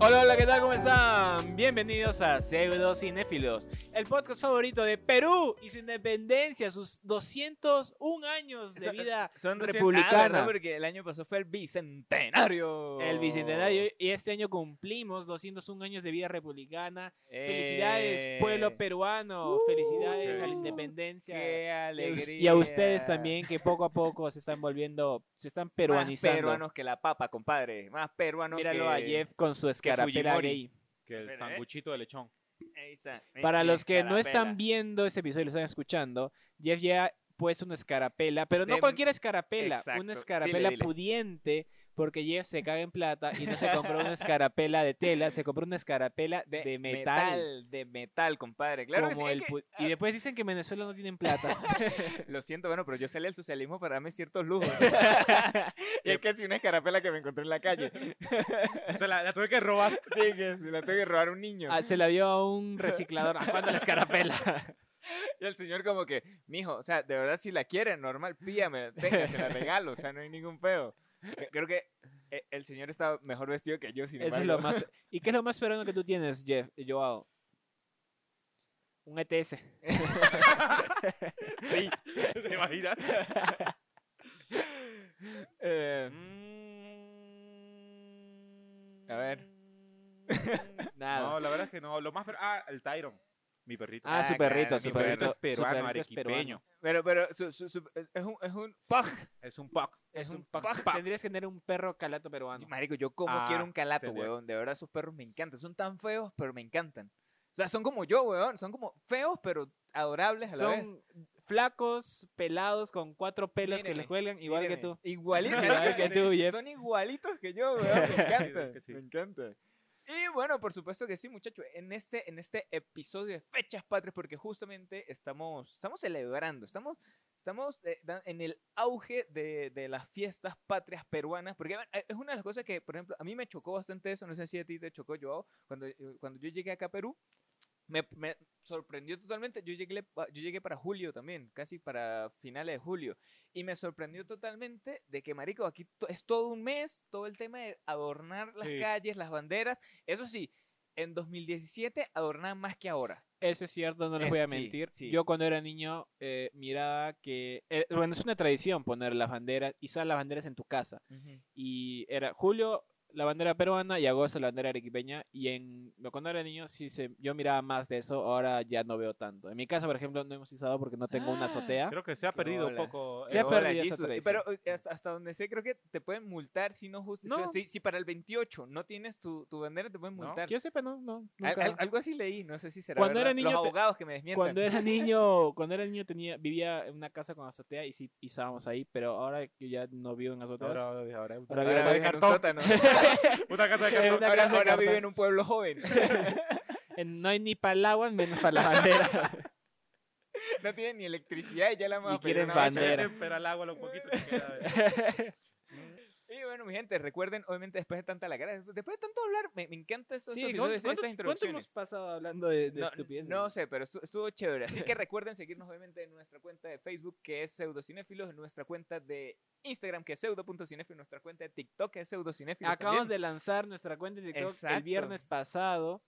Hola, hola, ¿qué tal? ¿Cómo están? Bienvenidos a Pseudo Cinéfilos, el podcast favorito de Perú y su independencia, sus 201 años de Son- vida Son recién- republicana. Ah. Porque el año pasado fue el bicentenario. El bicentenario y este año cumplimos 201 años de vida republicana. Felicidades, Eh, pueblo peruano. Felicidades a la independencia. Qué alegría. Y a ustedes también que poco a poco se están volviendo, se están peruanizando. Más peruanos que la papa, compadre. Más peruanos Míralo que... a Jeff con su escarapela gay. Que el ¿eh? sanguchito de lechón. Ahí está. Para los que no están viendo este episodio y lo están escuchando, Jeff ya puesto una escarapela, pero no De- cualquier escarapela, Exacto. una Dile, escarapela dile. pudiente, porque Jeff se caga en plata y no se compró una escarapela de tela, se compró una escarapela de, metal. De metal, compadre. Claro que como sí, el es que- pu- y después dicen que en Venezuela no tienen plata. Lo siento, bueno, pero yo salí al socialismo para darme ciertos lujos. y es casi una escarapela que me encontré en la calle. O sea, la, la tuve que robar. Sí, que se la tuve que robar a un niño. Ah, se la dio a un reciclador. ¿A cuándo la escarapela? Y el señor como que, mijo, o sea, de verdad si la quiere, normal, pídame, tenga, se la regalo, o sea, no hay ningún peo. Creo que eh, el señor está mejor vestido que yo, sin Eso es embargo. lo más. ¿Y qué es lo más peruano que tú tienes, Jeff, Joao? Un E ETS. Sí. ¿Te imaginas? Eh, a ver. Nada. No, la verdad es que no. Lo más. Ah, el Tyron. Mi perrito. Ah, Ah, su claro, perrito, mi su mi perrito perrito. perrito es su peruano, perrito es peruano. arequipeño. Pero, pero, su, su, su- es un, es un pug. Es un puck. Es un pac- Tendrías que tener un perro calato peruano. Marico, yo como Ah, quiero un calato, tendría- weón. De verdad, esos perros me encantan. Son tan feos, pero me encantan. O sea, son como yo, weón. Son como feos, pero adorables a la vez. Son flacos, pelados, con cuatro pelos que le cuelgan, igual que tú. Igualitos Igual que tú, Jeff. Son igualitos que yo, weón. Me encanta. sí. Me encanta. Y bueno, por supuesto que sí, muchachos. En este, en este episodio de Fechas Patrias, porque justamente estamos, estamos celebrando, estamos, estamos eh, en el auge de, de las fiestas patrias peruanas. Porque eh, es una de las cosas que, por ejemplo, a mí me chocó bastante eso. No sé si a ti te chocó, Joao. Cuando, eh, cuando yo llegué acá a Perú, me, me sorprendió totalmente. Yo llegué, yo llegué para julio también, casi para finales de julio. Y me sorprendió totalmente de que, marico, aquí to- es todo un mes, todo el tema de adornar las Sí. calles, las banderas. Eso sí, en 2017 adornaban más que ahora. Eso es cierto, no les voy a mentir. sí. Yo cuando era niño eh, miraba que, eh, bueno, es una tradición poner las banderas, izar las banderas en tu casa. Y era julio la bandera peruana y agosto la bandera arequipeña. Y en cuando era niño sí se, yo miraba más de eso, ahora ya no veo tanto. En mi casa, por ejemplo, no hemos izado porque no tengo una Ah, azotea. Creo que se ha perdido un poco. Se ha perdido esa. Pero hasta, hasta donde sé, creo que te pueden multar si no justo. No. Si, si para el 28 no tienes tu, tu bandera, te pueden No. multar. Que yo sepa, no, no. Al- nunca. al- algo así leí, no sé si será. Cuando verdad. era niño Los te- abogados que me desmientan. Cuando era niño, cuando era niño tenía, vivía en una casa con azotea y sí izábamos ahí, pero ahora que ya no vivo en azoteas. Ahora, ahora, ahora, Ahora de en un sótano. Una casa de cartón. una ahora casa de ahora vive cartón. en un pueblo joven. en- no hay ni para el agua, menos para la bandera. no tiene ni electricidad y ya la vamos a pedir quieren una bandera. Tempera el agua un poquito. que queda- mi gente, recuerden, obviamente, después de tanta la cara, después de tanto hablar, me, me encanta estos Sí, episodios, ¿cuánto, estas cuánto- hemos pasado hablando de, de No, estupideces? no sé, pero estu- estuvo chévere. Así que recuerden seguirnos obviamente en nuestra cuenta de Facebook, que es Pseudocinéfilos, en nuestra cuenta de Instagram, que es pseudo.cinéfilos, en nuestra cuenta de TikTok, que es Pseudocinéfilos. Acabamos de lanzar nuestra cuenta de TikTok el viernes pasado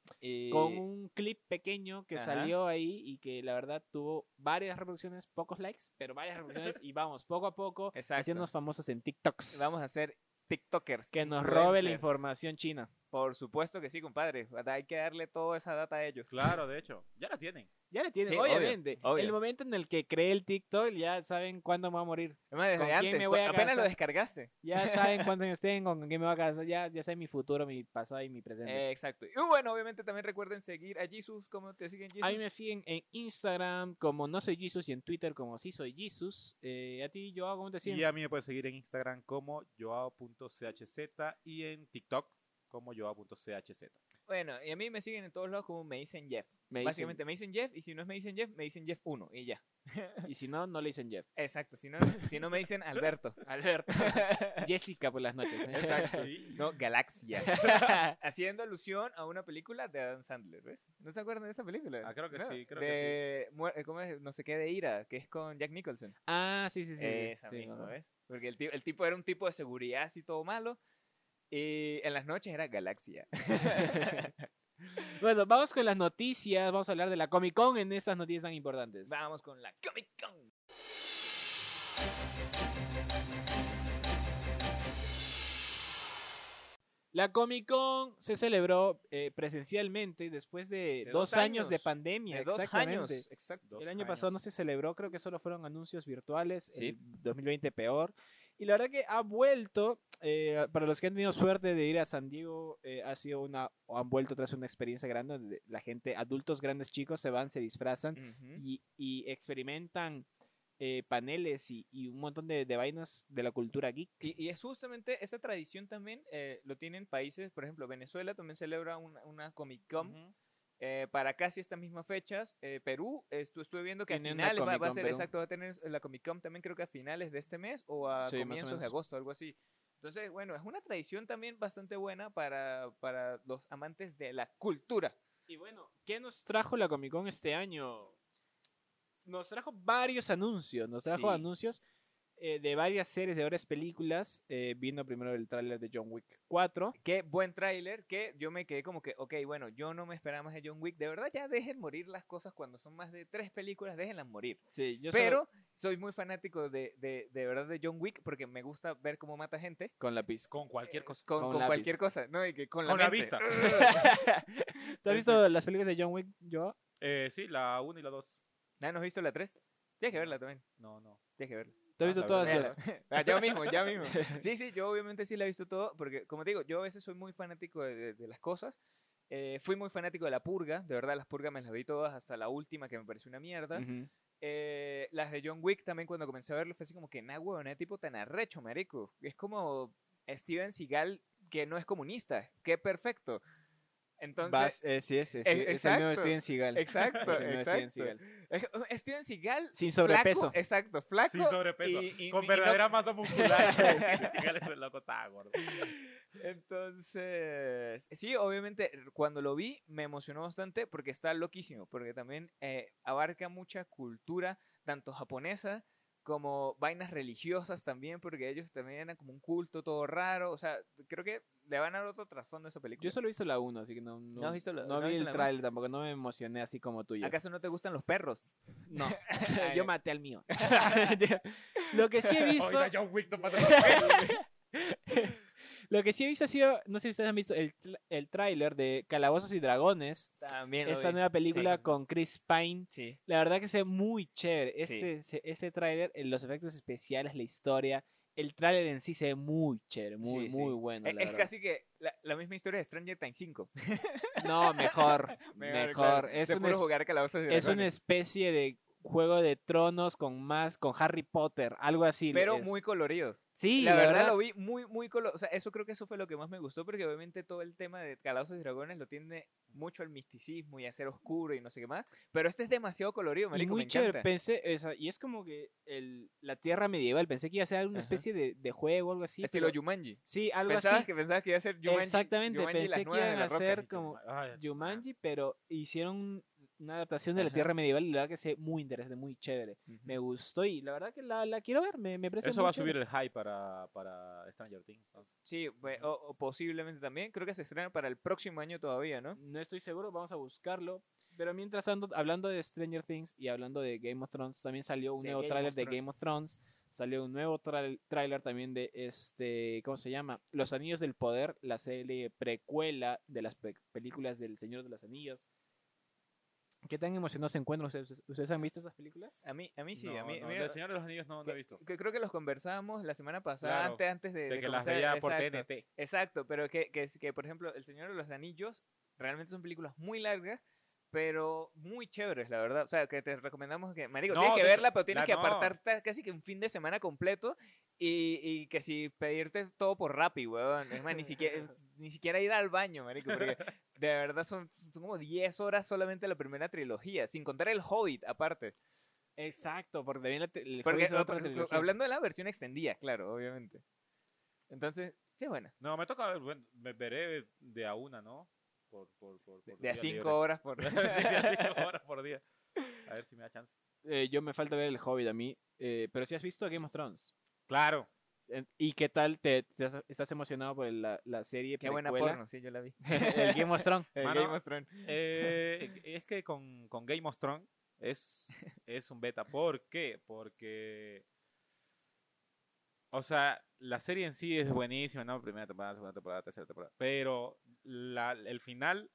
con un clip pequeño que Ajá. salió ahí y que la verdad tuvo varias reproducciones, pocos likes, pero varias reproducciones y vamos poco a poco Exacto. haciéndonos famosos en TikToks. Vamos a hacer TikTokers. que nos robe la información china. Por supuesto que sí, compadre. Hay que darle toda esa data a ellos. Claro, de hecho. Ya la tienen. Ya le tienen, Sí, obviamente. obvio. El momento en el que cree el TikTok ya saben cuándo me va a morir. Además, desde ¿Con quién me voy a apenas lo descargaste. Ya saben cuántos años tengo, con quién me va a casar, ya, ya saben mi futuro, mi pasado y mi presente. Eh, exacto. Y bueno, obviamente también recuerden seguir a Jesus. ¿Cómo te siguen, Jesus? A mí me siguen en Instagram como no soy Jesus y en Twitter como sí soy Jesus. Eh, a ti, yo ¿cómo te siguen? Y a mí me puedes seguir en Instagram como joao.chz y en TikTok como joao.chz. Bueno, y a mí me siguen en todos lados como me dicen Jeff. Me dicen- Básicamente me dicen Jeff y si no es me dicen Jeff, me dicen Jeff 1 y ya. y si no, no le dicen Jeff. Exacto, si no, si no me dicen Alberto. Alberto. Jessica por las noches. ¿eh? Exacto. Sí. No, Galaxia. Haciendo alusión a una película de Adam Sandler, ¿ves? ¿No se acuerdan de esa película? Ah, creo que No, sí, creo que de muer- eh, ¿Cómo es? No sé qué de ira, que es con Jack Ah, sí, sí, sí. sí. Esa Sí, misma. ¿ves? Porque el, el tipo era un tipo de seguridad así todo malo. Y en las noches era Galaxia. Bueno, vamos con las noticias. Vamos a hablar de la Comic Con en estas noticias tan importantes. Vamos con la Comic Con. La Comic Con se celebró eh, presencialmente después de, De dos, dos años, de pandemia. De dos exactamente. años. Exacto. Dos El año años. pasado no se celebró, creo que solo fueron anuncios virtuales. Sí. El 2020 peor. Y la verdad que ha vuelto, eh, para los que han tenido suerte de ir a San Diego, eh, ha sido una, o han vuelto tras una experiencia grande donde la gente, adultos, grandes, chicos, se van, se disfrazan Ujú. y, y experimentan eh, paneles y, y un montón de, de vainas de la cultura geek. Y, y es justamente esa tradición también eh, lo tienen países, por ejemplo, Venezuela también celebra una, una Comic Con Ujú. Eh, para casi estas mismas fechas. Eh, Perú, estu- estuve viendo que a finales va, va a ser Perú. exacto, va a tener la Comic Con también creo que a finales de este mes o a Sí, comienzos de agosto, algo así. Entonces, bueno, es una tradición también bastante buena para, para los amantes de la cultura. Y bueno, ¿qué nos trajo la Comic Con este año? Nos trajo varios anuncios, nos trajo Sí. anuncios eh, de varias series, de varias películas. eh, viendo primero el tráiler de John Wick 4. Qué buen tráiler, que yo me quedé como que, ok, bueno, yo no me esperaba más de John Wick. De verdad, ya dejen morir las cosas cuando son más de tres películas, déjenlas morir. Sí, yo Pero soy muy fanático de, de, de verdad de John Wick porque me gusta ver cómo mata gente. con lápiz. Con cualquier cosa. Con, Con cualquier cosa, ¿no? Y que con, Con la, vista. ¿Tú has visto las películas de John Wick, yo? Eh, sí, la 1 y la 2. ¿No has visto la 3? Tienes que verla también. No, no. Tienes que verla. ¿Tú has visto todas las? Ah, ya mismo, ya mismo. Sí, sí, yo obviamente sí la he visto todo, porque como te digo, yo a veces soy muy fanático de, de- de las cosas. Eh, fui muy fanático de La Purga, de verdad las Purgas me las vi todas, hasta la última que me pareció una mierda. Ujú. Eh, las de John Wick también cuando comencé a verlo fue así como que, nah, huevón, es tipo tan arrecho, marico. Es como Steven Seagal que no es comunista. Qué perfecto. Entonces, Vas- eh, sí, es, es, Eh, es el nuevo. Steven Seagal. exacto, Es el nuevo Steven exacto. Seagal. Es- Steven Seagal Sin flaco, sobrepeso. exacto, flaco. Sin sobrepeso. y- y- con y no- verdadera masa muscular. Sí, sí, ese loco estaba gordo. Entonces, sí, obviamente, cuando lo vi me emocionó bastante porque está loquísimo, porque también eh, abarca mucha cultura, tanto japonesa como vainas religiosas también, porque ellos también eran como un culto todo raro, o sea, creo que le van a dar otro trasfondo a esa película. Yo solo he visto la 1, así que no, no, ¿No has visto la- no no vi visto el tráiler tampoco, no me emocioné así como tú. ¿Acaso no te gustan los perros? No, yo maté al mío. Lo que sí he visto, Oiga, John Wick no mata lo que sí he visto ha sido, no sé si ustedes han visto el, el tráiler de Calabozos y Dragones, También lo esta vi. nueva película sí, sí. con Chris Pine. Sí. La verdad que se ve muy chévere. Sí. Ese, ese, ese tráiler, eh, los efectos especiales, la historia, el tráiler en sí se ve muy chévere, muy, Sí, muy sí. bueno. Es, la es verdad. casi que la, la misma historia de Stranger Things 5. No, mejor, Mejor, Es, es, jugar una especie de juego de tronos con más, con Harry Potter, algo así. Pero es. muy colorido. Sí, la verdad, lo vi muy, muy colorido. O sea, eso creo que eso fue lo que más me gustó, porque obviamente todo el tema de Calabozos y Dragones lo tiende mucho al misticismo y a ser oscuro y no sé qué más. Pero este es demasiado colorido, Y marico, muy me chévere, encanta. pensé, o y es como que el, la tierra medieval, pensé que iba a ser alguna Ajá. especie de, de juego, algo así. Estilo pero- Jumanji. Sí, algo ¿Pensabas así. que, pensabas que iba a ser Jumanji? Exactamente, Jumanji y pensé que iban a ser como Jumanji, pero hicieron una adaptación de la Ajá. tierra medieval y la verdad que se ve muy interesante, muy chévere. Ujú. Me gustó y la verdad que la, la quiero ver, me, me parece Eso muy va a subir el hype para, para Stranger Things. Sí, pues, o, o posiblemente también. Creo que se estrena para el próximo año todavía, ¿no? No estoy seguro, vamos a buscarlo. Pero mientras tanto, hablando de Stranger Things y hablando de Game of Thrones, también salió un De nuevo tráiler of de. Game of Thrones. Salió un nuevo tráiler también de este, ¿cómo se llama? Los Anillos del Poder, la serie precuela de las pe- películas del Señor de los Anillos. ¿Qué tan emocionados se encuentran ustedes? ¿Ustedes han visto esas películas? A mí, a mí sí, No, a mí, no, a mí- del Señor de los Anillos no, no he visto. que- creo que los conversábamos la semana pasada, Claro, antes, antes de, De de que las veía por exacto. TNT. Exacto, pero que, que, que, por ejemplo, El Señor de los Anillos realmente son películas muy largas, pero muy chéveres, la verdad. O sea, que te recomendamos que, marico, No, tienes que verla, pero tienes la- que no. apartar casi que un fin de semana completo y, y que si pedirte todo por Rappi, weón. Es más, ni siquiera, ni siquiera ir al baño, marico, porque de verdad son, son como 10 horas solamente la primera trilogía, sin contar el Hobbit aparte. Exacto, porque también la el Porque, Hobbit es otra porque, trilogía. hablando de la versión extendida, claro, obviamente. Entonces, sí, buena. No, me toca ver, bueno, me veré de a una, ¿no? Por, por, por, por De a día 5 libre. horas por... sí, de a cinco horas por día. A ver si me da chance. Eh, yo me falta ver el Hobbit a mí, eh, pero si has visto Game of Thrones. Claro. ¿Y qué tal? ¿Te, te estás- emocionado por la, la serie Qué buena precuela? porno, sí, yo la vi. el Game of Thrones. El Mano, Game of Thrones. Eh, es que con, con Game of Thrones es, es un beta. ¿Por qué? Porque. O sea, la serie en sí es buenísima, ¿no? Primera temporada, segunda temporada, tercera temporada. Pero la- el final,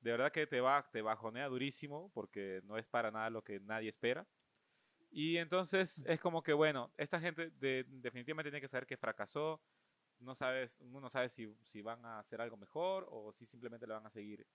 de verdad que te, va, te bajonea durísimo porque no es para nada lo que nadie espera. Y entonces es como que, bueno, esta gente de- definitivamente tiene que saber que fracasó. No sabes, uno no sabe si, si van a hacer algo mejor o si simplemente le van a seguir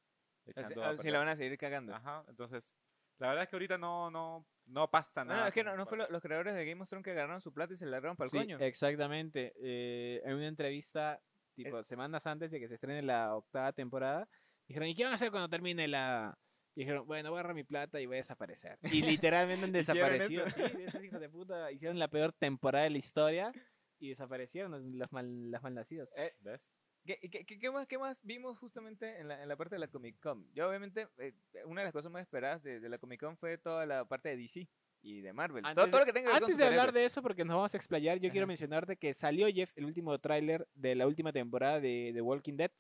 O echando a Si perder. la van a seguir cagando. Ajá, entonces, la verdad es que ahorita no, no, no pasa No, nada. no, es que no, no fue lo- los creadores de Game of Thrones que agarraron su plata y se la agarraron para el Sí, coño. exactamente. Eh, en una entrevista, tipo, semanas antes de que se estrene la octava temporada, dijeron, ¿y qué van a hacer cuando termine la...? Y dijeron, bueno, voy a agarrar mi plata y voy a desaparecer. Y literalmente han ¿Hicieron desaparecido. Sí, esos hijos de puta hicieron la peor temporada de la historia y desaparecieron los, los mal, los malnacidos. ¿Ves? ¿Qué, qué, qué- qué más, qué más vimos justamente en la, en la parte de la Comic Con? Yo obviamente, eh, una de las cosas más esperadas de, de la Comic Con fue toda la parte de DC y de Marvel. todo, Antes, todo lo que tenga que antes de hablar de eso, porque nos vamos a explayar, yo quiero Ajá. mencionarte que salió Jeff, el último tráiler de la última temporada de The Walking Dead.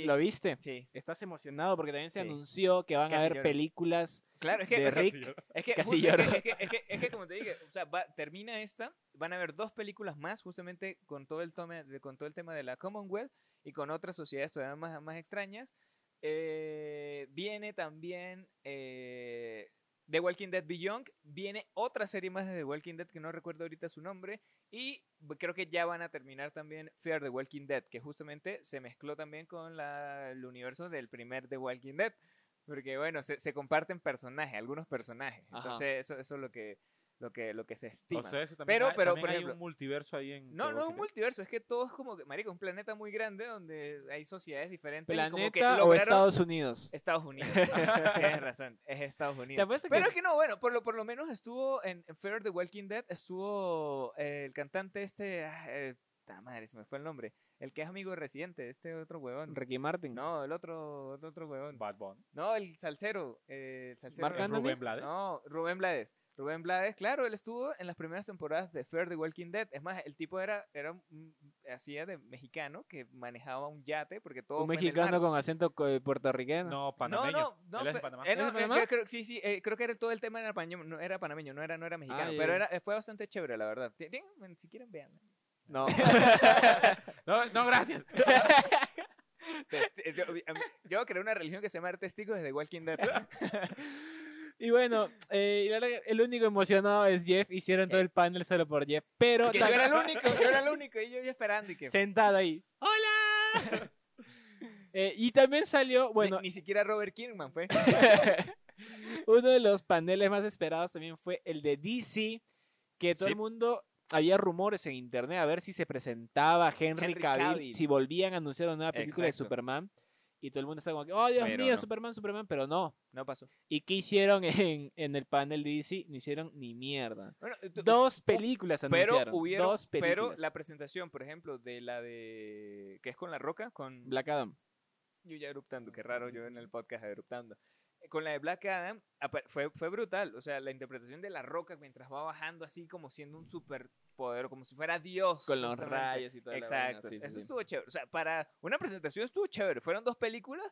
Sí, ¿Lo viste? sí, Estás emocionado porque también se Sí. anunció que van a haber lloro. películas claro, es que, de es que- Rick. Es que, Casi lloro. es que, es que- es que- es que como te dije, o sea, va- termina esta, van a haber dos películas más, justamente con todo el, tome, de- con todo el tema de la Commonwealth y con otras sociedades todavía más, más extrañas. Eh, viene también eh, The Walking Dead Beyond, viene otra serie más de The Walking Dead que no recuerdo ahorita su nombre, y creo que ya van a terminar también Fear the Walking Dead, que justamente se mezcló también con la- el universo del primer The Walking Dead. Porque bueno, se, se comparten personajes, algunos personajes. Ajá. Entonces, eso, eso es lo que, lo que, lo que se estima. O sea, eso también Pero- hay, pero, también por hay ejemplo- un multiverso ahí en. no, no es un multiverso, es que todo es como, que, marico, un planeta muy grande donde hay sociedades diferentes. y como que ¿Planeta o Estados Unidos? Estados Unidos. Tienes razón, es Estados Unidos. apuesto que Pero es- es que no, bueno, por lo, por lo menos estuvo en, en Fear the Walking Dead, estuvo eh, el cantante este, ah, eh, ta madre, se me fue el nombre, el que es amigo de Residente, este otro huevón. Ricky Martin. No, el otro, el otro huevón. Bad Bunny. No, el salsero. eh, el salsero. Rubén Blades. No, Rubén Blades. Rubén Blades, claro, él estuvo en las primeras temporadas de Fear the Walking Dead. Es más, el tipo era, era un- hacía de mexicano que manejaba un yate porque todo Un fue en el mexicano mar. con acento co- puertorriqueño. No, No, panameño. no, no. Él es de eh, no, ¿Es de eh, creo- creo- sí, sí, eh, creo que era todo el tema era panameño, no era panameño, no era, no era mexicano, ya, pero era, eh, fue bastante chévere, la verdad. Bueno, si quieren, vean. No. No, no, gracias. yo, creé una religión que se llama Testigos desde Walking Dead. y bueno, eh, el único emocionado es Jeff. Hicieron todo el panel solo por Jeff. Pero yo era el único, yo era el único, y yo ya esperando y que... sentado ahí. ¡Hola! Eh, y también salió, bueno, ni, ni siquiera Robert Kingman fue. uno de los paneles más esperados también fue el de DC, que todo Sí. el mundo, había rumores en internet a ver si se presentaba Henry, Henry Cavill, Cavill. si volvían a anunciar una nueva película de. Superman. Y todo el mundo estaba como que, oh Dios Pero mío, no. Superman, Superman, pero no. No pasó. ¿Y qué hicieron en, en el panel de DC? No hicieron ni mierda. Bueno, tú- Dos películas pero hubieron, dos películas. pero la presentación, por ejemplo, de la de que es con la Roca, con Black Adam. yo ya eruptando, qué raro yo en el podcast eruptando. Eh, Con la de Black Adam fue, fue brutal, o sea, la interpretación de la Roca mientras va bajando así como siendo un superpoder, como si fuera Dios. Con los rayos y vaina, Exacto, sí, sí, eso sí. estuvo chévere. O sea, para una presentación estuvo chévere. Fueron dos películas,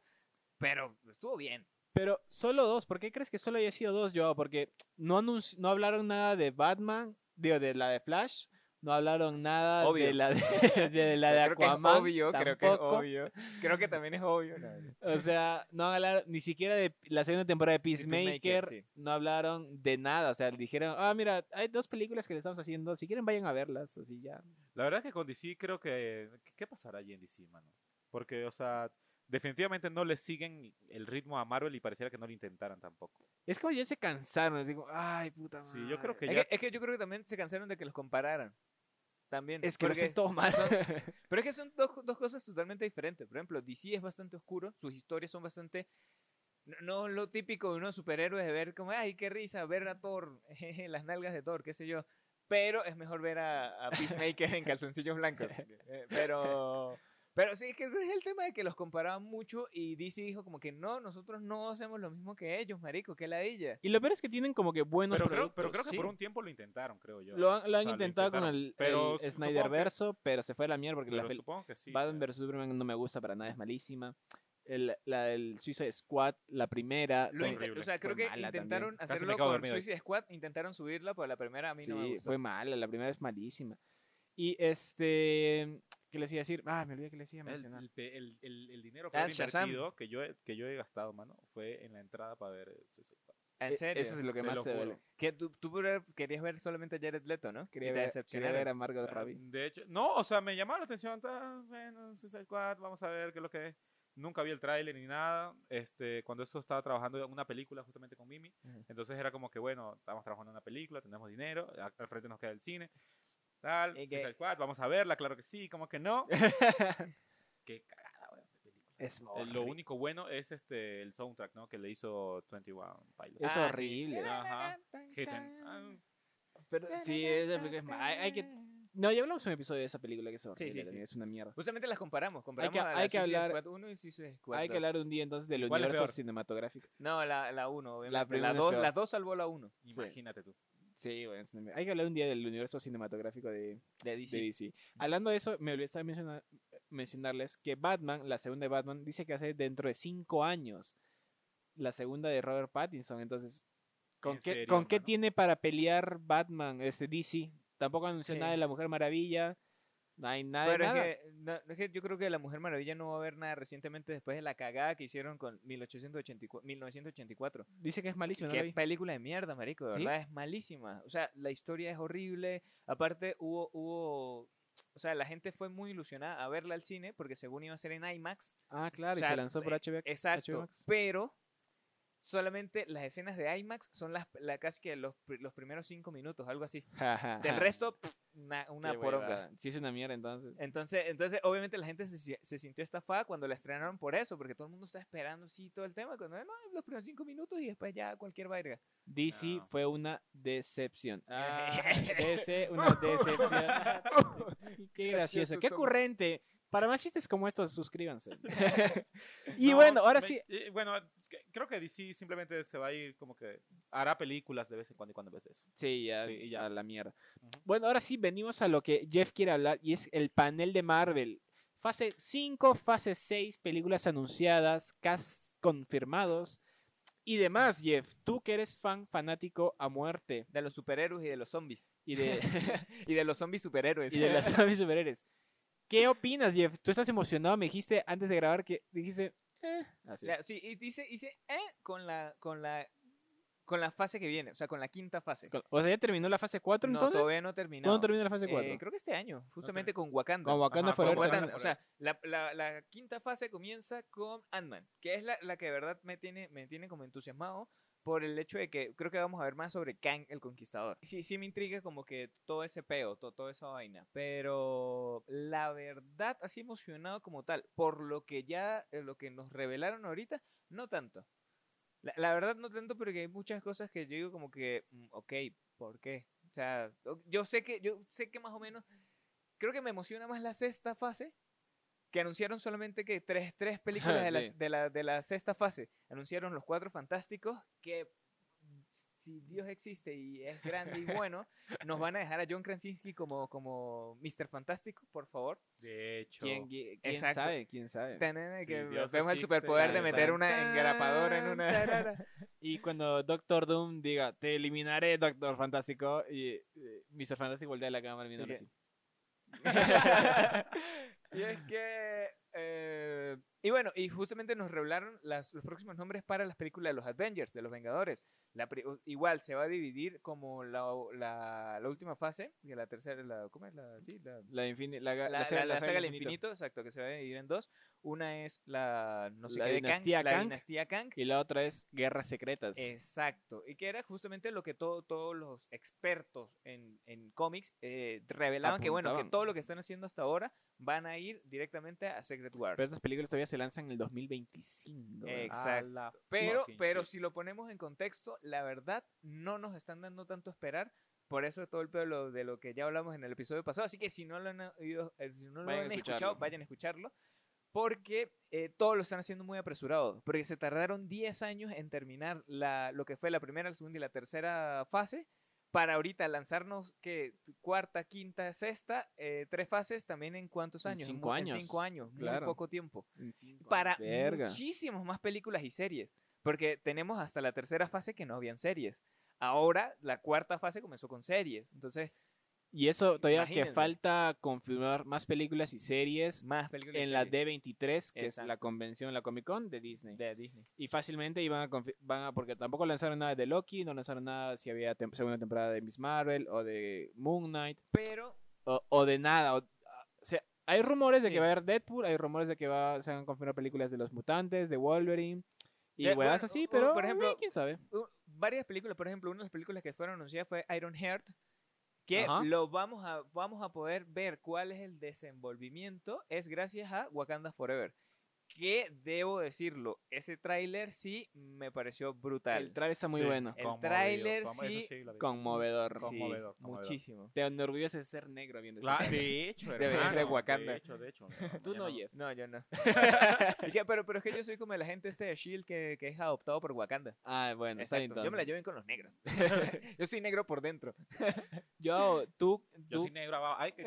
pero estuvo bien. Pero solo dos. ¿Por qué crees que solo haya sido dos, Joao? Porque no, no hablaron nada de Batman, digo, de la de Flash. No hablaron nada Obvio. de la de, de la de creo que es Aquaman. obvio, creo que es obvio. Creo que también es obvio. no. O sea, no hablaron ni siquiera de la segunda temporada de Peacemaker. Peacemaker, sí. No hablaron de nada. O sea, dijeron, ah, mira, hay dos películas que le estamos haciendo. Si quieren, vayan a verlas. Así ya. La verdad es que con DC creo que... ¿Qué- ¿Qué pasará allí en DC, mano? Porque, o sea, definitivamente no le siguen el ritmo a Marvel y pareciera que no lo intentaran tampoco. Es como ya se cansaron. Así como, ay, puta madre. Sí, yo creo que Es ya... que, es que yo creo que también se cansaron de que los compararan. También. Es que lo todo mal. son- Pero es que son dos, dos cosas totalmente diferentes. Por ejemplo, DC es bastante oscuro, sus historias son bastante... No, no lo típico de unos superhéroes de ver como, ay, qué risa, ver a Thor, jeje, las nalgas de Thor, qué sé yo. Pero es mejor ver a, a Peacemaker en calzoncillos blancos. Eh, Pero, Pero sí, es que es el tema de que los comparaban mucho y DC dijo como que no, nosotros no hacemos lo mismo que ellos, marico, que la ella. Y lo peor es que tienen como que buenos Pero creo, pero creo que sí. por un tiempo lo intentaron, creo yo. Lo han, lo han O sea, lo intentado con el, Pero el su- Snyder que- verso, pero se fue a la mierda porque la Pero supongo que sí. Batman vs Superman no me gusta para nada, es malísima. El, la del Suicide Squad, la primera, Lo horrible. o sea, creo Fue que intentaron también. Hacerlo con. Suicide Squad, intentaron subirla, pero la primera a mí sí, no me gustó. fue mala, la primera es malísima. Y este, ¿qué les iba a decir? Ah, me olvidé que les iba a mencionar. el el- el- el dinero Ah, peor Shazam. invertido que yo, he, que yo he gastado, mano, fue en la entrada para ver Suicide Squad. En E- serio. Eso es lo que Te más lo te duele. Que tú, tú querías ver solamente a Jared Leto, ¿no? Quería ver, quería ver a Margot Ah, Robbie. De hecho, no, o sea, me llamaba la atención, bueno, Suicide Squad, vamos a ver qué es lo que es. Nunca vi el tráiler ni nada. Este, cuando eso estaba trabajando en una película justamente con Mimi, Ujú. entonces era como que, bueno, estamos trabajando en una película, tenemos dinero, al frente nos queda el cine, tal, Y que- Suicide Squad, vamos a verla, claro que sí, como que no. Qué cagada, weón, de película. Es Eh, Lo único bueno es este el soundtrack, ¿no? Que le hizo 21 Pilots. Es Ah, sí. horrible. Ajá. Hittens. Ah, Pero sí, esa película es hay, hay que... No, ya hablamos un episodio de esa película que es horrible, sí, sí. es una mierda. Justamente las comparamos. Comparamos que- a la hay que hablar- Squad 1 y Suicide Squad Hay que 2. hablar un día entonces del ¿Cuál es universo peor? cinematográfico. No, la, la 1, obviamente. La La, primera es dos, peor. las dos salvó la 1 imagínate tú. Sí, bueno, hay que hablar un día del universo cinematográfico de, de DC. de DC. Hablando de eso, me olvidé de mencionar, mencionarles que Batman, la segunda de Batman, dice que hace dentro de cinco años la segunda de Robert Pattinson. Entonces, ¿con, ¿En qué, serio, ¿con qué tiene para pelear Batman, este DC? Tampoco anunció Sí. nada de la Mujer Maravilla. No hay nada Pero es que, no, es que yo creo que la Mujer Maravilla no va a haber nada recientemente después de la cagada que hicieron con 1884, 1984. Dice que es malísimo, ¿no Qué vi? película de mierda, marico, de ¿Sí? verdad es malísima. O sea, la historia es horrible. Aparte hubo hubo o sea, la gente fue muy ilusionada a verla al cine porque según iba a ser en IMAX. Ah, claro, o y se lanzó por HBO. Exacto. Max. Pero solamente las escenas de IMAX son las la, casi que los, los primeros cinco minutos, algo así. Del resto, pff, una, una poronga. Sí es una mierda entonces. Entonces, entonces, obviamente la gente se, se sintió estafada cuando la estrenaron por eso, porque todo el mundo está esperando sí todo el tema, cuando no, los primeros cinco minutos y después ya cualquier verga. DC No. fue una decepción. Ah, DC, una decepción. Qué- gracioso, qué somos. ocurrente. Para más chistes como estos, suscríbanse. y No, bueno, ahora me- sí. eh, bueno, creo que DC simplemente se va a ir como que hará películas de vez en cuando y cuando en vez de eso. Sí, ya, Sí, y ya. a la mierda. Ujú. Bueno, ahora sí, venimos a lo que Jeff quiere hablar y es el panel de Marvel. Fase 5, fase 6, películas anunciadas, cast confirmados y demás, Jeff. Tú que eres fan fanático a muerte De los superhéroes y de los zombies. y de, y de los zombies superhéroes. y de las zombies superhéroes. ¿Qué opinas, Jeff? Tú estás emocionado, me dijiste antes de grabar que dijiste, eh, así. La- sí, y dice, dice, eh, con la, con la, con la fase que viene, o sea, con la quinta fase. O sea, ya terminó la fase 4 no, entonces. todavía no terminó. ¿Cuándo termina la fase 4? creo que este año, justamente con Wakanda. Con Wakanda Ajá, Forever con. Wakanda, O sea, la, la- la quinta fase comienza con Ant-Man, que es la, la que de verdad me tiene, me tiene como entusiasmado por el hecho de que creo que vamos a ver más sobre Kang el Conquistador. Sí, sí me intriga como que todo ese peo, to- toda esa vaina, pero la verdad, así emocionado como tal, por lo que ya, eh, lo que nos revelaron ahorita, no tanto. La, verdad no tanto porque hay muchas cosas que yo digo como que, mm, ok, ¿por qué? O sea, yo sé que, yo sé que más o menos, creo que me emociona más la sexta fase, que anunciaron solamente que tres, tres películas de, la, Sí. de, la, de la sexta fase. Anunciaron Los Cuatro Fantásticos, que si Dios existe y es grande y bueno, nos van a dejar a John Krasinski como, como Mr. Fantástico, por favor. De hecho, ¿Quién, qui- quién sabe? ¿Quién sabe? Si que Dios vemos el existe, superpoder de meter tan, una engrapadora en una... Y cuando Doctor Doom diga, te eliminaré, Doctor Fantástico, y eh, Mr. Fantástico voltea la cámara viéndolo ¿Y así. y es que. eh, y bueno, y justamente nos revelaron las- los próximos nombres para las películas de los Avengers, de los Vengadores. La igual se va a dividir como la, la, la última fase, que la tercera, la, ¿cómo es? La, sí, la, La, infini- la, la, la la- saga- la la saga del infinito. infinito, exacto, que se va a dividir en dos. Una es la no sé La qué de Kang, dinastía la Kang. dinastía Kang. Y la otra es Guerras Secretas. Exacto, y que era justamente lo que todo, todos los expertos en, en cómics eh, revelaban que bueno, que Apuntaban. todo lo que están haciendo hasta ahora van a ir directamente a Secret Wars. Pero estas películas todavía se lanzan en el 2025. ¿verdad? Exacto. Pero, pero si lo ponemos en contexto, la verdad no nos están dando tanto a esperar por eso todo el pedo de lo, que ya hablamos en el episodio pasado. Así que si no lo han oído, eh, si no lo Vayan han escuchado, vayan a escucharlo. Porque eh, todo lo están haciendo muy apresurado. Porque se tardaron 10 años en terminar la, lo que fue la primera, la segunda y la tercera fase. Para ahorita lanzarnos, que cuarta, quinta, sexta, eh, tres fases también en cuántos En años? cinco años, En cinco años, claro. muy poco tiempo cinco para. Verga. muchísimos más películas y series. Porque tenemos hasta la tercera fase que no habían series. Ahora la cuarta fase comenzó con series. Entonces, Y eso todavía que falta confirmar más películas y series más películas y en la series D23, que es la convención, la Comic Con de Disney. de Disney. Y fácilmente iban a, van a, porque tampoco lanzaron nada de Loki, no lanzaron nada si había tem- segunda temporada de Miss Marvel o de Moon Knight Pero o, o de nada. o- o sea, hay rumores de Sí. que va a haber Deadpool, hay rumores de que va, se van a confirmar películas de los mutantes, de Wolverine y De- bueno, así, pero por ejemplo, eh, quién sabe. varias películas, por ejemplo, una de las películas que fueron anunciadas fue Iron Heart. Que Ajá. lo vamos a, vamos a poder ver cuál es el desenvolvimiento es gracias a Wakanda Forever. Que debo decirlo, ese tráiler sí me pareció brutal. El trailer está muy Sí, bueno, El tráiler eso sí, vi. conmovedor. Con- Sí, conmovedor, muchísimo. Te enorgullece de ser negro viendo ese Claro, tráiler. de hecho, hermano, ser de Wakanda. De hecho, de hecho. Tú ya no, Jeff. No, yo no. Pero, pero es que yo soy como la gente este de Shield que, que es adoptado por Wakanda. Ah, bueno, Exacto. Yo me la entonces. llevo bien con los negros. yo soy negro por dentro. Yo, tú, Yo tú, soy negro abajo. Ay, que...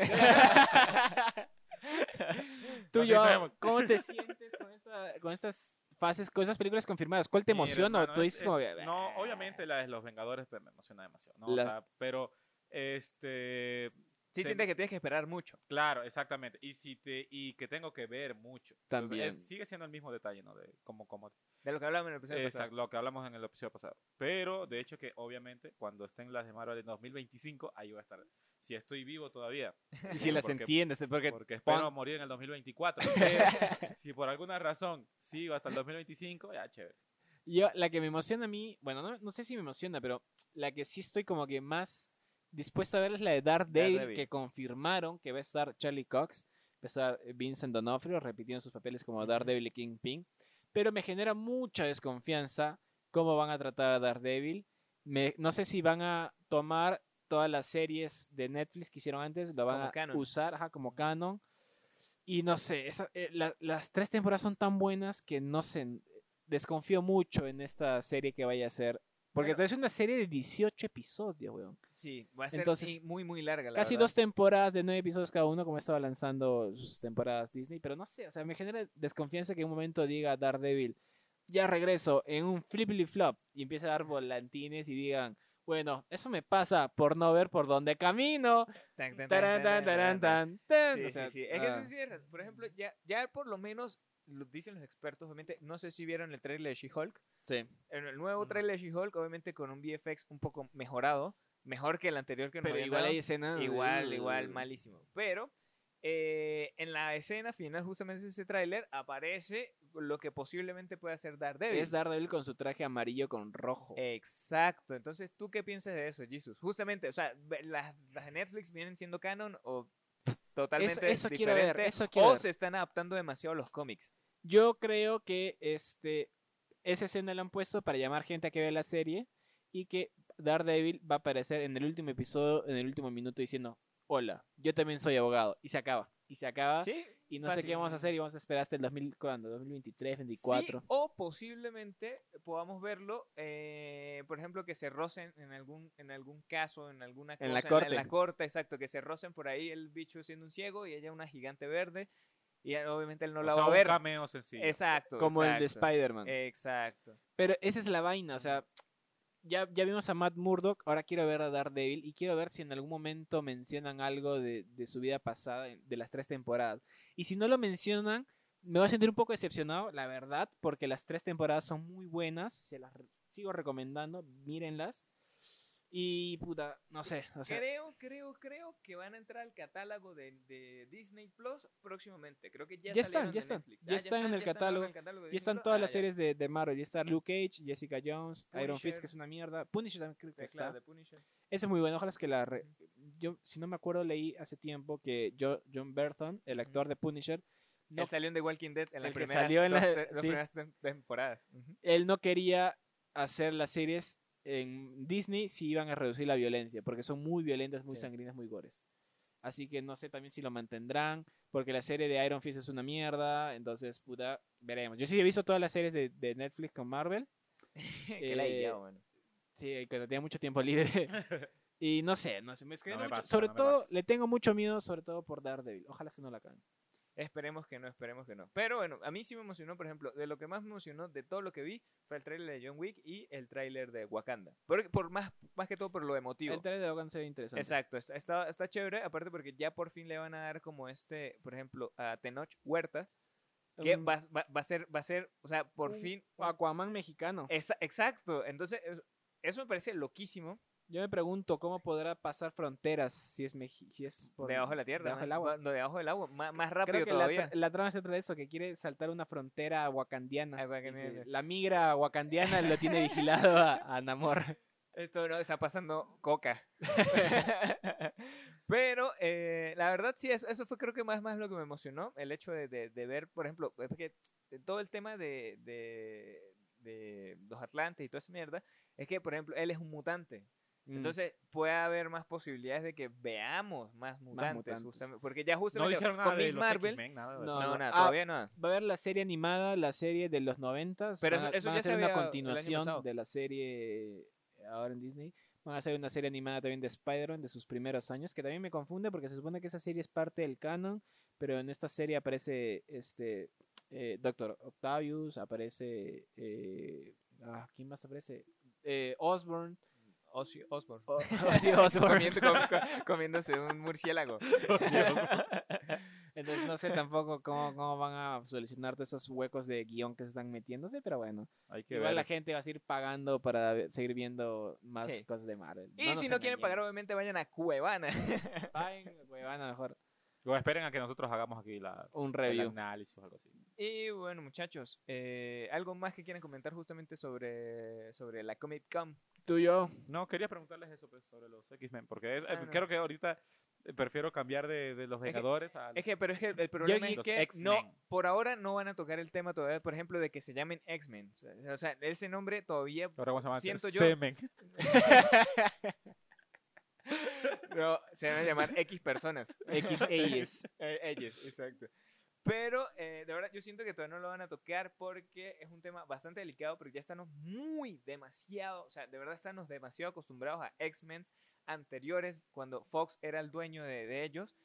tú, Ok, yo. ¿cómo te sientes con, esta- con estas fases, con esas películas confirmadas? ¿Cuál te emociona? o hermano, tú es- dices como es- que, No, "Ah". obviamente la de los Vengadores pues, me emociona demasiado, ¿no? O La- sea, pero, este... Sí, Ten- sientes que tienes que esperar mucho. Claro, exactamente. Y si te y que tengo que ver mucho. Entonces, También. es- sigue siendo el mismo detalle, ¿no? De como como De lo que hablábamos en el episodio exacto, pasado. lo que hablamos en el episodio pasado. Pero de hecho que obviamente cuando estén las de Marvel en 2025 ahí va a estar. Si estoy vivo todavía. Y si las entiendes, porque, Porque espero pon- morir en el 2024. Pero si por alguna razón sigo hasta el 2025, ya chévere. yo, la que me emociona a mí, bueno, no, no sé si me emociona, pero la que sí estoy como que más dispuesta a ver es la de Daredevil, Daredevil. que confirmaron que va a estar Charlie Cox, va a estar Vincent D'Onofrio repitiendo sus papeles como Daredevil y Kingpin, pero me genera mucha desconfianza cómo van a tratar a Daredevil. Me, no sé si van a tomar todas las series de Netflix que hicieron antes, lo van Como a canon. usar ajá, como canon. Y no sé, esa- eh, la- las tres temporadas son tan buenas que no sé, desconfío mucho en esta serie que vaya a ser. Porque Bueno. es una serie de 18 episodios, weón. Sí, va a ser Entonces, sí, muy, muy larga. La Casi verdad. dos temporadas de nueve episodios cada uno, como estaba lanzando sus temporadas Disney. Pero no sé, o sea, me genera desconfianza que en un momento diga Daredevil, ya regreso en un flippity flop y empiece a dar volantines y digan, bueno, eso me pasa por no ver por dónde camino. Tan, tan, tan, tan, tan, tan, tan. tan. Sí, O sea, sí, sí. Es que eso ah. sí tienes razón. Por ejemplo, ya, ya por lo menos lo dicen los expertos, obviamente. No sé si vieron el trailer de She-Hulk. Sí. En el nuevo trailer de She-Hulk, obviamente con un VFX un poco mejorado. Mejor que el anterior que nos Pero igual dado. hay escenas. Igual, igual, uh, malísimo. Pero eh, en la escena final, justamente de ese tráiler, aparece lo que posiblemente pueda ser Daredevil. Es Daredevil con su traje amarillo con rojo. Exacto. Entonces, ¿tú qué piensas de eso, Jesus? Justamente, o sea, las, las de Netflix vienen siendo canon o totalmente eso quiero ver, diferente, eso quiero o ver. se están adaptando demasiado a los cómics. Yo creo que este esa escena la han puesto para llamar gente a que vea la serie y que Daredevil va a aparecer en el último episodio, en el último minuto diciendo, hola, yo también soy abogado. Y se acaba. Y se acaba. Sí, Y no sé qué vamos a hacer y vamos a esperar hasta el 2000, ¿cuándo? 2023, 2024. Sí, o posiblemente podamos verlo, eh, por ejemplo, que se rocen en algún, en algún caso, en alguna cosa, En la En corte. la corte, exacto, que se rocen por ahí el bicho siendo un ciego y ella una gigante verde. Y obviamente él no O la sea, va a un ver. cameo sencillo. Exacto. Como el de exacto, Spider-Man. Exacto. Pero esa es la vaina, o sea, ya, ya vimos a Matt Murdock, ahora quiero ver a Daredevil y quiero ver si en algún momento mencionan algo de, de su vida pasada, de las tres temporadas. Y si no lo mencionan, me voy a sentir un poco decepcionado, la verdad, porque las tres temporadas son muy buenas, se las sigo recomendando, mírenlas. Y puta, no sé, o sea, creo, creo, creo que van a entrar al catálogo de, de Disney Plus próximamente. Creo que ya, Ya están, ya están, ya Ah, están en el catálogo, ya están todas Ah, las ya. series de, de Marvel, ya está Luke Cage, Jessica Jones, Iron Fist, que es una mierda, Punisher también creo que está. claro, de Punisher. Ese es muy bueno, ojalá es que la... re- Yo, si no me acuerdo, leí hace tiempo que Jo- John Burton, el actor de Punisher, no, Él salió en The Walking Dead en que primeras, salió en la- tre- dos sí. primeras tem- temporadas. Él no quería hacer las series en Disney sí iban a reducir la violencia, porque son muy violentas, muy Sí. sangrientas, muy gores. Así que no sé también si lo mantendrán, porque la serie de Iron Fist es una mierda, entonces, puta, veremos. Yo sí he visto todas las series de, de Netflix con Marvel, que la Eh, idea, bueno. sí, cuando tenía mucho tiempo libre. y no sé, no sé, me No me mucho. pasa, sobre no me todo, pasa. le tengo mucho miedo, sobre todo por Daredevil. Ojalá que no la cagan. Esperemos que no, esperemos que no. Pero bueno, a mí sí me emocionó, por ejemplo, de lo que más me emocionó de todo lo que vi fue el tráiler de John Wick y el tráiler de Wakanda. Por, por más, más que todo por lo emotivo. El trailer de Logan se ve interesante. Exacto, está, está, está chévere, aparte porque ya por fin le van a dar como este, por ejemplo, a Tenoch Huerta, que Un- va, va- va a ser, va a ser, o sea, por un fin... Aquaman mexicano. Esa- exacto, entonces es- eso me parece loquísimo. Yo me pregunto cómo podrá pasar fronteras si es Meji- si es por debajo de la tierra, debajo del agua. no, debajo del agua, más, más Creo rápido que la, tra- la trama se trata de eso, que quiere saltar una frontera wakandiana. Ah, la migra wakandiana lo tiene vigilado a, a Namor. Esto no está pasando coca. Pero eh, la verdad sí, eso, eso fue creo que más, más lo que me emocionó. El hecho de, de- de ver, por ejemplo, es que de todo el tema de, de, de los Atlantes y toda esa mierda, es que, por ejemplo, él es un mutante. Mm. Entonces puede haber más posibilidades de que veamos más mutantes. mutantes. justamente- porque ya No justamente dijeron con Miss Marvel... X-Men, nada de No, eso. No, no. nada, Ah, todavía nada. Va a haber la serie animada, la serie de los noventas. Pero van eso- a- eso van ya a hacer se una continuación de la serie ahora en Disney. Van a hacer una serie animada también de Spider-Man de sus primeros años, que también me confunde porque se supone que esa serie es parte del canon, pero en esta serie aparece este eh, Doctor Octavius, aparece eh, ah, ¿quién más aparece? Eh, Osborn, Ozzy Osbourne. O- Ozzy Osbourne. Comiendo- com- com- comiéndose un murciélago. Entonces no sé tampoco cómo, cómo van a solucionar todos esos huecos de guion que se están metiéndose, pero bueno. Hay que Igual ver. la gente va a seguir pagando para seguir viendo más Sí. cosas de Marvel. Y si no quieren pagar, obviamente vayan a Cuevana. Paguen, huevana, mejor O esperen a que nosotros hagamos aquí la, un el review. análisis o algo así. Y bueno, muchachos, eh, ¿algo más que quieran comentar justamente sobre, sobre la Comic Con? Tú y yo. No, quería preguntarles eso pues, sobre los X-Men, porque es, Ah, eh, no. creo que ahorita eh, prefiero cambiar de, de los que- Vengadores a Es que, pero es que el problema es que no, por ahora no van a tocar el tema todavía, por ejemplo, de que se llamen X-Men. O sea, o sea, ese nombre todavía Ahora vamos a llamar siento yo- Semen. no, se van a llamar X personas. X ellos. Eh, ellos, exacto. Pero eh, de verdad yo siento que todavía no lo van a tocar porque es un tema bastante delicado, porque ya estamos muy demasiado, o sea, de verdad estamos demasiado acostumbrados a X-Men anteriores cuando Fox era el dueño de, de ellos.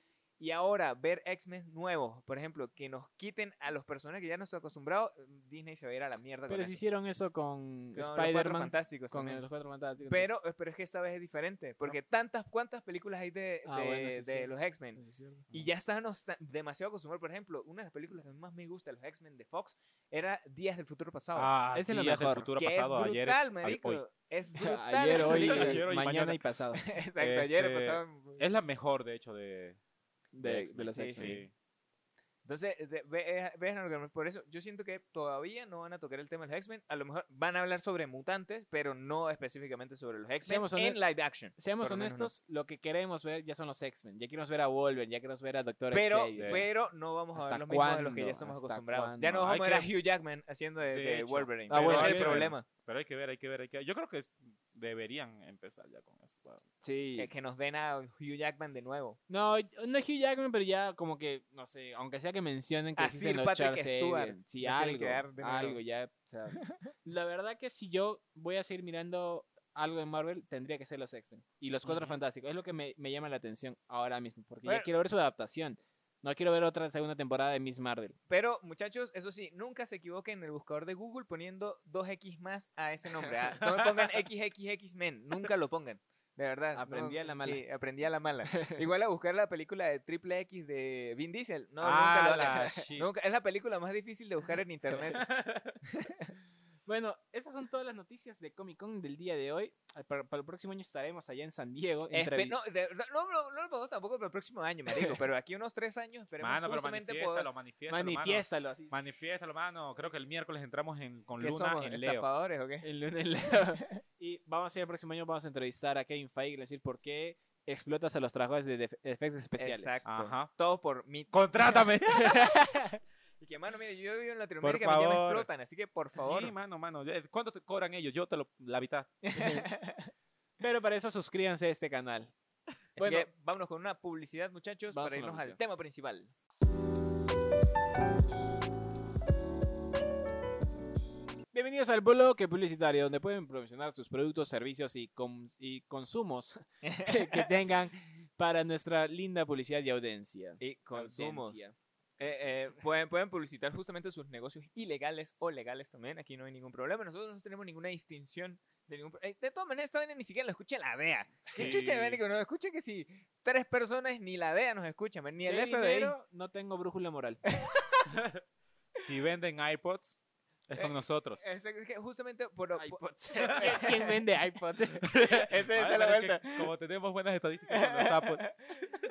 Y ahora ver X-Men nuevos, por ejemplo, que nos quiten a los personajes que ya no estamos acostumbrados, Disney se va a ir a la mierda Pero con si eso. hicieron eso con, Con los Cuatro Spider-Man, Fantásticos con los cuatro fantásticos. Pero, pero es que esta vez es diferente, porque tantas, ¿cuántas películas hay de, Ah, de- bueno, sí, de sí. los X-Men? Y ya ta- demasiado acostumbrados. Por ejemplo, una de las películas que más me gusta de los X-Men de Fox era Días del Futuro Pasado. Ah, Ese es lo Días del mejor, futuro que pasado, es ayer. brutal, ay, marico. hoy. Es brutal. Ayer, esa hoy. Ayer, mañana, mañana. y pasado. Exacto, ayer Este, pasado. Es la mejor, de hecho, de, De, los X-Men. sí. Entonces, de- ve- eh, por eso yo siento que todavía no van a tocar el tema de los X-Men. A lo mejor van a hablar sobre mutantes, pero no específicamente sobre los X-Men Seamos en live action. Seamos no. honestos, lo que queremos ver ya son los X-Men. Ya queremos ver a Wolverine, ya queremos ver a Doctor Pero, Xavier. pero no vamos a ¿Hasta ver los mismos de los que ya estamos ¿Hasta acostumbrados. cuándo? Ya no vamos Hay a ver a Hugh Jackman haciendo de, De. Wolverine. Ah, bueno, ese es el ver. problema. Pero hay que ver, hay que ver, hay que ver. Yo creo que es- deberían empezar ya con eso. Sí. Que, que nos den a Hugh Jackman de nuevo. No, no Hugh Jackman, pero ya como que, no sé, aunque sea que mencionen que A existen Sir los Patrick Charles Stewart. Sí, algo, algo ya. o sea, la verdad que si yo voy a seguir mirando algo de Marvel, tendría que ser los X-Men. Y los Cuatro. Fantásticos. Es lo que me, me llama la atención ahora mismo, porque Bueno. ya quiero ver su adaptación. No quiero ver otra segunda temporada de Miss Marvel. Pero, muchachos, eso sí, nunca se equivoquen en el buscador de Google poniendo 2X más a ese nombre. ¿ah? No me pongan XXX Men, nunca lo pongan. De verdad. Aprendí no- a la mala. Sí, aprendí a la mala. Igual a buscar la película de Triple X de Vin Diesel. No, Ah, nunca lo la nunca- Es la película más difícil de buscar en internet. Bueno, esas son todas las noticias de Comic Con del día de hoy. Para, para el próximo año estaremos allá en San Diego. Espe- no, de no, no, no lo pongo tampoco para el próximo año, me digo, pero aquí unos tres años esperemos Mano, pero manifiéstalo, poder... manifiéstalo, mano. Manifiéstalo así. Manifiéstalo, mano. Creo que el miércoles entramos en, con ¿Qué Luna somos, en Leo. o qué? El lunes y vamos a hacer el próximo año, vamos a entrevistar a Kevin Feige y decir por qué explotas a los trabajadores de efectos especiales. Exacto. Ajá. Todo por mi... ¡Contrátame! Y que, mano, mire, yo vivo en Latinoamérica y me favor. explotan, así que por favor. Sí, mano, mano. ya- ¿Cuánto te cobran ellos? Yo te lo, la mitad. Pero para eso suscríbanse a este canal. Así Bueno. que vámonos con una publicidad, muchachos, para irnos al tema principal. Bienvenidos al bloque publicitario donde pueden promocionar sus productos, servicios y, y consumos que tengan para nuestra linda publicidad y audiencia. Y consumos. Audiencia. Eh, eh, pueden, pueden publicitar justamente sus negocios ilegales o legales también. Aquí no hay ningún problema. Nosotros no tenemos ninguna distinción. De, ningún, eh, de todas maneras, esta vaina ni siquiera lo escucha la DEA. ¿Qué Sí. chucha de nos escucha que si tres personas ni la DEA nos escuchan, ni el FBI. dinero, no tengo brújula moral. Si venden iPods, es con Eh, nosotros. Es es que justamente por, iPods. ¿Quién vende iPods? esa esa es la pero es que vuelta. como tenemos buenas estadísticas con los Apple,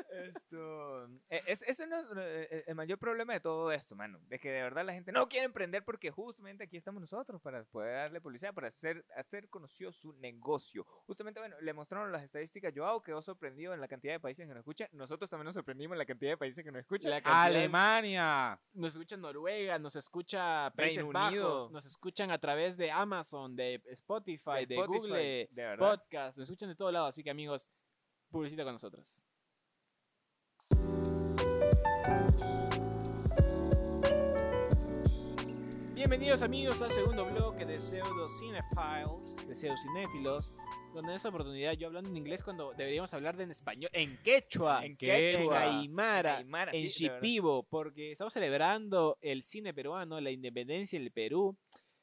Esto, eh, es, ese no es eh, el mayor problema de todo esto, mano. De que de verdad la gente no quiere emprender porque justamente aquí estamos nosotros para poder darle publicidad, para hacer, hacer conocido su negocio. Justamente, bueno, le mostraron las estadísticas. Joao quedó sorprendido en la cantidad de países que nos escuchan. Nosotros también nos sorprendimos en la cantidad de países que nos escuchan. La Alemania. Nos escucha Noruega, nos escucha Países Reino Bajos, Unido. Nos escuchan a través de Amazon, de Spotify, de, Spotify, Google de. Podcast, nos escuchan de todos lados, así que amigos, publicita con nosotros. Bienvenidos amigos al segundo bloque de Pseudo Cinephiles, de Pseudo Cinéfilos, donde en esta oportunidad yo hablando en inglés cuando deberíamos hablar de en español, en quechua, En en quechua, aymara, en aymara, en sí. Shipibo, porque estamos celebrando el cine peruano, la independencia del Perú.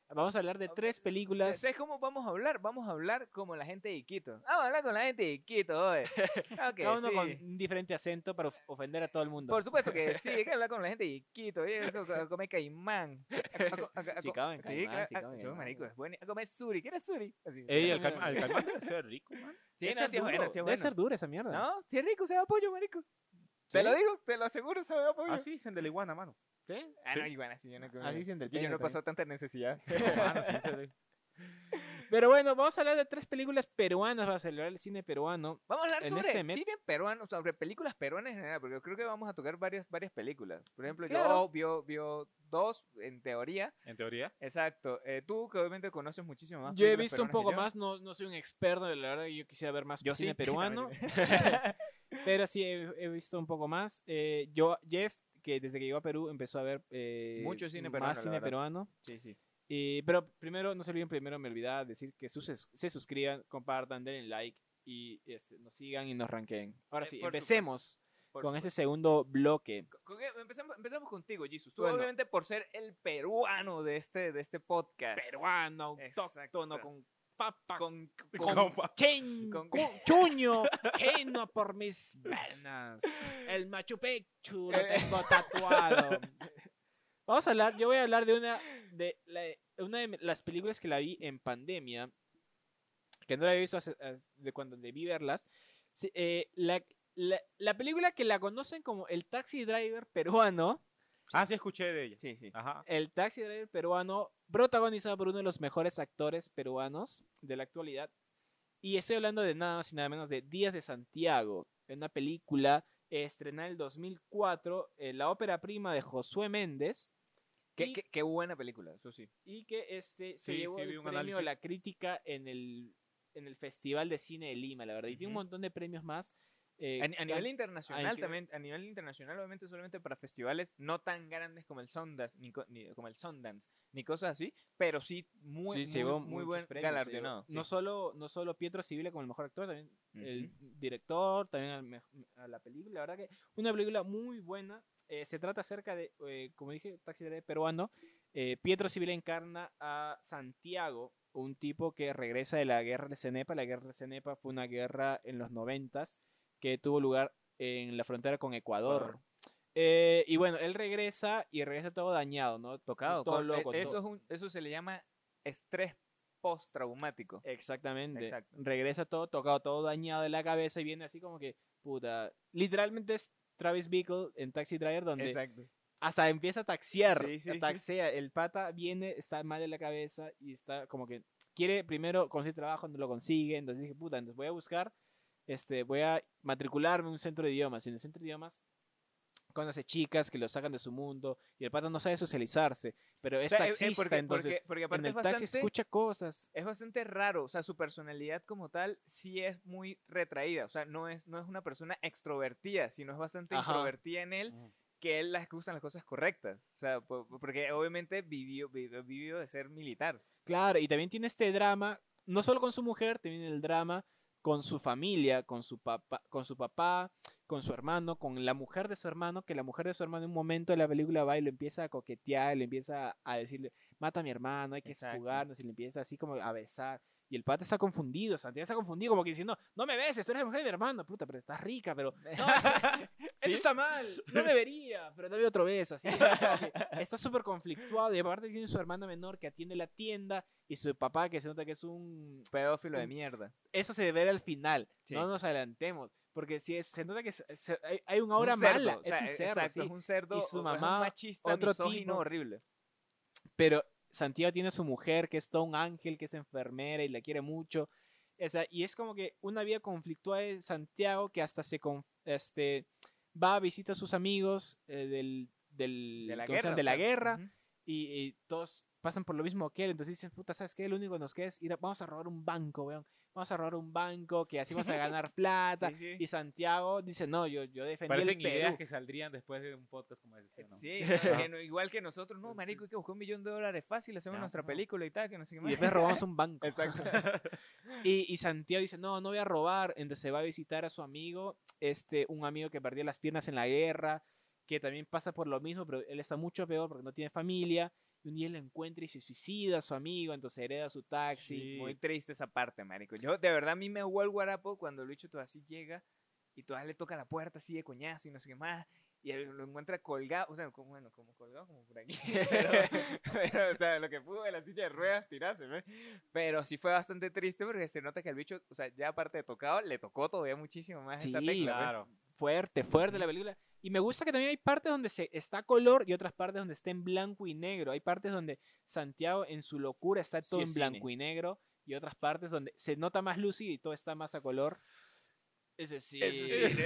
Vamos a hablar de tres películas. ¿Sabes cómo vamos a hablar? Vamos a hablar como la gente de Quito. Vamos a hablar con la gente de Quito, oye. Claro que cada uno sí. con un diferente acento para of- ofender a todo el mundo. Por supuesto que sí, hay que hablar con la gente de Quito, oye, eso, a comer caimán. A, a- a- a- Sí, co- comen caimán, claro, sí, a- comen yo, caimán. marico, es bueno. A comer suri, ¿quieres suri? Así. Ey, el, calma, el calmán debe ser rico, man. Sí, Debe no, ser sí duro, sí es Debe bueno. ser dura esa mierda. No, sí es rico, sabe a pollo, marico. Te ¿Sí? lo digo, te lo aseguro, sabe a pollo. Así dicen de la iguana, mano. ¿Sí? Ah, Sí. no, igual así yo no comí. Así dicen del Y yo no he pasado tanta necesidad. Sí, se ve. Pero bueno, vamos a hablar de tres películas peruanas para celebrar el cine peruano. Vamos a hablar En sobre este cine peruano, sobre películas peruanas en general, porque yo creo que vamos a tocar varias, varias películas. Por ejemplo, Claro. yo vio, vio dos, en teoría. En teoría. Exacto. Eh, tú, que obviamente conoces muchísimo más. Yo he visto un poco más, no, no soy un experto, la verdad que yo quisiera ver más Yo cine sí. peruano, pero sí he, he visto un poco más. Eh, yo, Jeff, que desde que llegó a Perú empezó a ver eh, Mucho cine peruano, más cine peruano. sí, sí. Pero primero, no se olviden, primero me olvidaba decir que sus- se suscriban, compartan, denle like y este, nos sigan y nos ranqueen. Ahora Eh, sí, empecemos con supuesto. ese segundo bloque. Co- co- Empezamos, empezamos contigo, Jesus. Tú, Bueno. obviamente, por ser el peruano de este, de este podcast. Peruano, Exacto. autóctono, con papa, Con, con, Con chen- con- chuño, queno por mis venas. El Machu Picchu lo tengo tatuado. Vamos a hablar, yo voy a hablar de una de la- una de las películas que la vi en pandemia, que no la he visto hace- hace- de cuando debí verlas. Sí, eh, la, la, la película que la conocen como el taxi driver peruano, Ah, sí, escuché de ella. Sí, sí. Ajá. el taxi driver peruano, protagonizado por uno de los mejores actores peruanos de la actualidad. Y estoy hablando de nada más y nada menos de Días de Santiago, una película estrenada en el 2004, eh, la ópera prima de Josué Méndez. Qué, y, qué- qué buena película, eso sí. y que este, se Sí, llevó sí, el premio a análisis. la crítica en el, en el Festival de Cine de Lima, la verdad. Y tiene un montón de premios más. Eh, A, a nivel internacional también, a nivel internacional obviamente solamente para festivales no tan grandes como el Sundance, ni, ni- como el Sundance, ni cosas así, pero sí muy, sí, muy, muy buen premios, galardonado. llevó. No sí. solo, no solo Pietro Civile como el mejor actor, también el Ujú. director, también a la película. La verdad que una película muy buena. Eh, se trata acerca de, eh, como dije, Taxi Driver peruano. Eh, Pietro Civil encarna a Santiago, un tipo que regresa de la guerra de Cenepa. La guerra de Cenepa fue una guerra en los noventas que tuvo lugar en la frontera con Ecuador. Eh, y bueno, él regresa y regresa todo dañado, ¿no? Tocado, todo con- loco. e- eso, todo- es un- eso se le llama estrés postraumático. Exactamente. Exacto. Regresa todo tocado, todo dañado de la cabeza y viene así como que, puta. Literalmente es Travis Bickle en Taxi Driver donde Exacto. hasta empieza a taxiar. Sí, sí, a sí. taxea. El pata viene, está mal de la cabeza y está como que quiere primero conseguir trabajo, no lo consigue. Entonces dije, puta, entonces voy a buscar, este, voy a matricularme en un centro de idiomas. Y en el centro de idiomas conoce chicas que lo sacan de su mundo y el pata no sabe socializarse, pero es O sea, eh, eh, taxista, porque, entonces porque, porque en el es taxi bastante, escucha cosas. es bastante raro, o sea, su personalidad como tal sí es muy retraída, o sea, no es, no es una persona extrovertida, sino es bastante Ajá. introvertida en él, que él las gustan las cosas correctas, o sea, po- porque obviamente vivió, vivió, vivió de ser militar. Claro, y también tiene este drama, no solo con su mujer, también el drama con su familia, con su papá, con su papá, con su hermano, con la mujer de su hermano, que la mujer de su hermano en un momento de la película va y lo empieza a coquetear, le empieza a decirle, mata a mi hermano, hay que jugarnos, y le empieza así como a besar. Y el pata está confundido, Santiago está confundido, como que diciendo, no me beses, tú eres la mujer de mi hermano, puta, pero estás rica, pero no, esto está mal, no debería, pero dame otro beso, así. que está súper conflictuado y aparte tiene su hermana menor que atiende la tienda y su papá que se nota que es un... Pedófilo de mierda. Eso se debe ver al final, Sí. no nos adelantemos, porque si es- se nota que se- se- hay, hay una Un mala, o sea, es un cerdo, exacto, sí. es un cerdo, Y su o- es mamá, un machista, otro misógino horrible. pero Santiago tiene a su mujer que es todo un ángel, que es enfermera y la quiere mucho. O sea, y es como que una vida conflictuada de Santiago que hasta se este, va a visitar a sus amigos eh, del, del- De la ¿cómo se guerra. o sea, y todos pasan por lo mismo que él. Entonces dicen, puta, ¿sabes qué? Lo único que nos queda es ir a- vamos a robar un banco, weón. Vamos a robar un banco, que así vamos a ganar plata. Sí, sí. Y Santiago dice, no, yo, yo defendí Parecen el Perú. ideas que saldrían después de un podcast como ese, ¿sí no? Sí, no, que no- igual que nosotros, no, marico, hay que buscar un millón de dólares fácil, hacemos nuestra no. película y tal, que no sé qué Y más. después robamos un banco. Exacto. Y, y Santiago dice, no, no voy a robar. Entonces se va a visitar a su amigo, este, un amigo que perdió las piernas en la guerra, que también pasa por lo mismo, pero él está mucho peor porque no tiene familia. Un día lo encuentra y se suicida a su amigo, entonces hereda su taxi. Sí. Muy triste esa parte, marico. Yo, de verdad, a mí me hubo el guarapo cuando el bicho todo así llega y todavía le toca la puerta así de coñazo y no sé qué más. Y él lo encuentra colgado, o sea, como, bueno, como colgado, como por aquí. Pero, pero, o sea, lo que pudo de la silla de ruedas tirarse, ¿no? Pero sí fue bastante triste porque se nota que el bicho, o sea, ya aparte de tocado, le tocó todavía muchísimo más esa Sí, tecla, pues. Claro. Fuerte, fuerte la película. Y me gusta que también hay partes donde se está color y otras partes donde está en blanco y negro. Hay partes donde Santiago en su locura está todo Sí, en es blanco cine. y negro y otras partes donde se nota más lúcido y todo está más a color. Ese sí. Eso sí.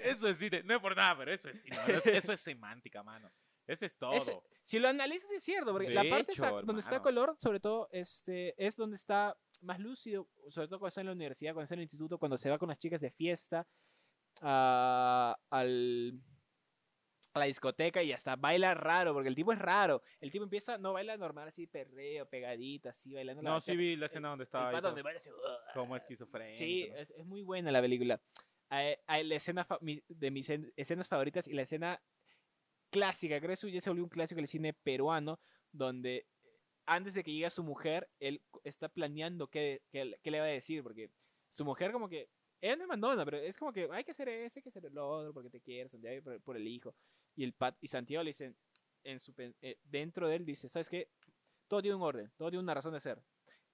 Eso es cine. No es por nada, pero eso es cine. Eso, eso es semántica, mano. Eso es todo. Ese- si lo analizas es cierto, porque la parte hecho, donde está color, sobre todo, este, es donde está más lúcido, sobre todo cuando está en la universidad, cuando está en el instituto, cuando se va con las chicas de fiesta a, al, a la discoteca y hasta baila raro, porque el tipo es raro. El tipo empieza, no baila normal, así perreo, pegadita, así bailando. la No, sí vi la escena donde El estaba ahí pato donde baila así, como esquizofrénico. Sí, es, es muy buena la película. Hay, hay la escena de mis en- escenas favoritas y la escena clásica, creo que eso ya se volvió un clásico del cine peruano, donde antes de que llegue su mujer, él está planeando qué, qué, qué le va a decir, porque su mujer como que, ella no me abandona, pero es como que hay que hacer eso, hay que hacer lo otro, porque te quiero, Santiago, y por, por el hijo. Y, el pat, y Santiago le dice, en su, pen- eh, dentro de él dice, ¿sabes qué? Todo tiene un orden, todo tiene una razón de ser.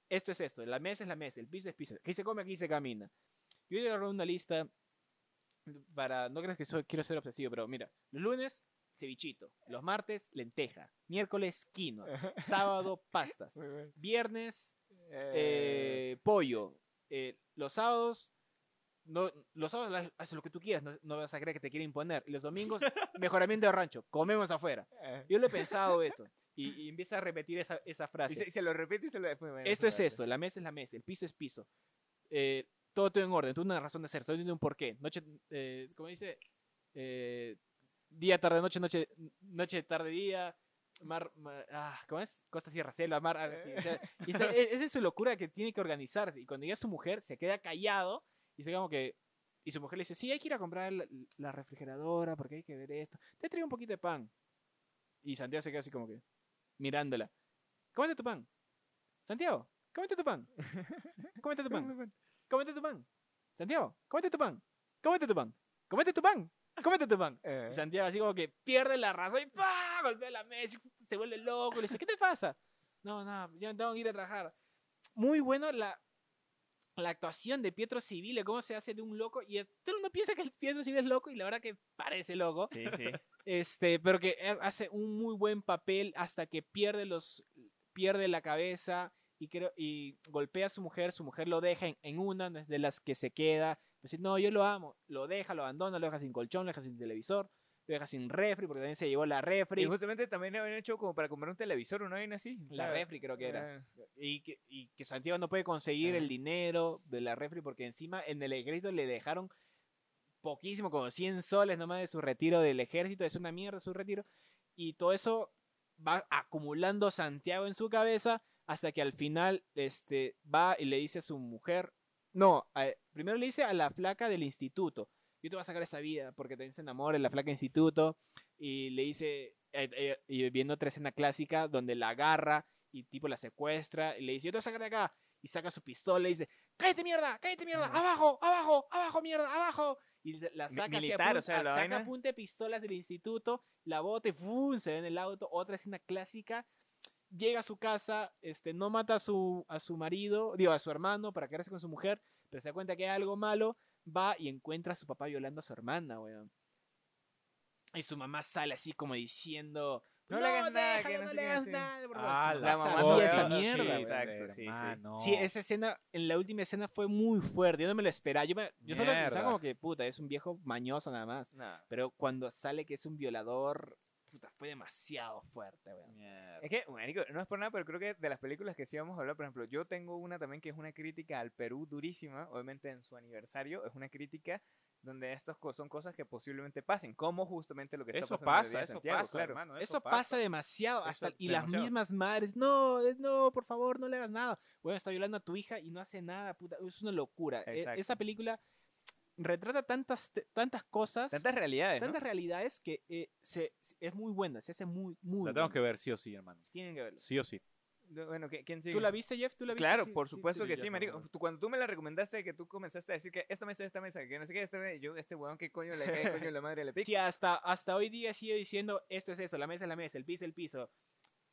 Esto es esto, la mesa es la mesa, el piso es piso. Aquí se come, aquí se camina. Yo voy a agarrar una lista para, no creas que soy- quiero ser obsesivo, pero mira, los lunes, cevichito. Los martes, lenteja. Miércoles, quinoa. Sábado, pastas. Viernes, Eh, eh, pollo. Eh, los sábados, no, los sábados haces lo que tú quieras, no, no vas a creer que te quiere imponer. Y los domingos, mejoramiento de rancho, comemos afuera. eh. Yo lo he pensado eso. Y, y empieza a repetir esa, esa Y frase. se, se lo repite y se lo después. Esto es esto, la mesa es la mesa, el piso es piso. Eh, todo tiene un orden, todo tiene una razón de ser, todo tiene un porqué. Noche, eh, ¿cómo dice? Eh, día, tarde, noche, noche, noche, tarde, día. Mar, ma- ah, ¿cómo es? Costa, Sierra, Selva, mar, así. O sea, y e- esa es su locura que tiene que organizarse. Y cuando llega su mujer, se queda callado y se como que. Y su mujer le dice: Sí, hay que ir a comprar la, la refrigeradora porque hay que ver esto. Te traigo un poquito de pan. Y Santiago se queda así como que mirándola. Cómete tu pan. Santiago, cómete tu pan. Cómete tu pan. Cómete tu pan. Santiago, cómete tu pan. Cómete tu pan. Cómete tu pan. Cómete tu pan. Eh. Y Santiago así como que pierde la razón y ¡pah! golpea la mesa, y se vuelve loco, le dice, ¿qué te pasa? No, no, ya tengo que ir a trabajar. Muy bueno la, la actuación de Pietro Civile, cómo se hace de un loco, y todo el mundo piensa que el Pietro Civile es loco, y la verdad que parece loco, Sí, sí. este, pero que ha- hace un muy buen papel hasta que pierde los, pierde la cabeza, y creo, y golpea a su mujer, su mujer lo deja en, en una, no es de las que se queda, decir, no, yo lo amo, lo deja, lo abandona, lo deja sin colchón, lo deja sin televisor, deja sin refri, porque también se llevó la refri. Y justamente también habían hecho como para comprar un televisor, ¿no? Vaina así. La refri creo que era. Y que, y que Santiago no puede conseguir el dinero de la refri porque encima en el ejército le dejaron poquísimo, como 100 soles nomás de su retiro del ejército, es una mierda su retiro. Y todo eso va acumulando Santiago en su cabeza hasta que al final este, va y le dice a su mujer, no, a- primero le dice a la flaca del instituto, yo te voy a sacar esa vida porque también se enamora la flaca instituto y le dice, eh, eh, y viendo otra escena clásica donde la agarra y tipo la secuestra y le dice, yo te voy a sacar de acá y saca su pistola y dice, cállate mierda, cállate mierda, abajo, abajo, abajo, mierda, abajo. Y la saca militar, o sea, la saca punta de pistolas del instituto, la bota y ¡fum! se ve en el auto. Otra escena clásica. Llega a su casa, este, no mata a su, a su marido, digo, a su hermano para quedarse con su mujer, pero se da cuenta que hay algo malo, va y encuentra a su papá violando a su hermana, weón. Y su mamá sale así como diciendo, No le hagas nada, que no no le hagas hacer". nada, por favor". Ah, Su la mamá de- esa sí, mierda, exacto, weón. sí, sí. hermano. Sí, esa escena, en la última escena fue muy fuerte. Yo no me lo esperaba. Yo, me- yo solo pensaba como que, puta, es un viejo mañoso nada más. Nah. Pero cuando sale que es un violador, puta, fue demasiado fuerte, weón. Mierda. Es que, marico, no es por nada, pero creo que de las películas que sí vamos a hablar, por ejemplo, yo tengo una también que es una crítica al Perú durísima, obviamente en su aniversario, es una crítica donde estas son cosas que posiblemente pasen, como justamente lo que está Eso pasando en pasa, de eso Santiago, pasa, claro. hermano. Eso, pasa demasiado. Eso Hasta, y las demasiado. mismas madres, no, no, por favor, no le hagas nada. Bueno, está violando a tu hija y no hace nada, puta. Es una locura. E- Exacto. esa película retrata tantas, tantas cosas, Tantas realidades, ¿no? tantas realidades que eh, se, es muy buena, se hace muy, muy La buena. que ver sí o sí, hermano. Tienen que verlo. Sí o sí. Bueno, ¿qui- ¿quién sigue? ¿Tú la viste, Jeff? ¿Tú la viste? Claro, Sí, por supuesto sí, que sí, no, marico. no. Tú- Cuando tú me la recomendaste, que tú comenzaste a decir que esta mesa, esta mesa, que no sé qué, esta mesa, yo, este weón, ¿qué coño le cae, coño la madre le pica? Sí, hasta, hasta hoy día sigue diciendo esto es esto, la mesa es la mesa, el piso es el piso.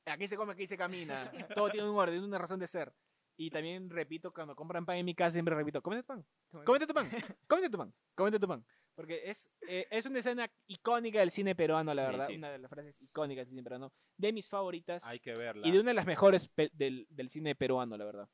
Aquí se come, aquí se camina. Todo tiene un orden, una razón de ser. Y también repito, cuando compran pan en mi casa, siempre repito, cómete tu pan, cómete tu pan, cómete tu pan, cómete tu pan. Porque es, eh, es una escena icónica del cine peruano, la Sí, verdad. sí. Una de las frases icónicas del cine peruano. De mis favoritas. Hay que verla. y de una de las mejores del, del cine peruano, la verdad.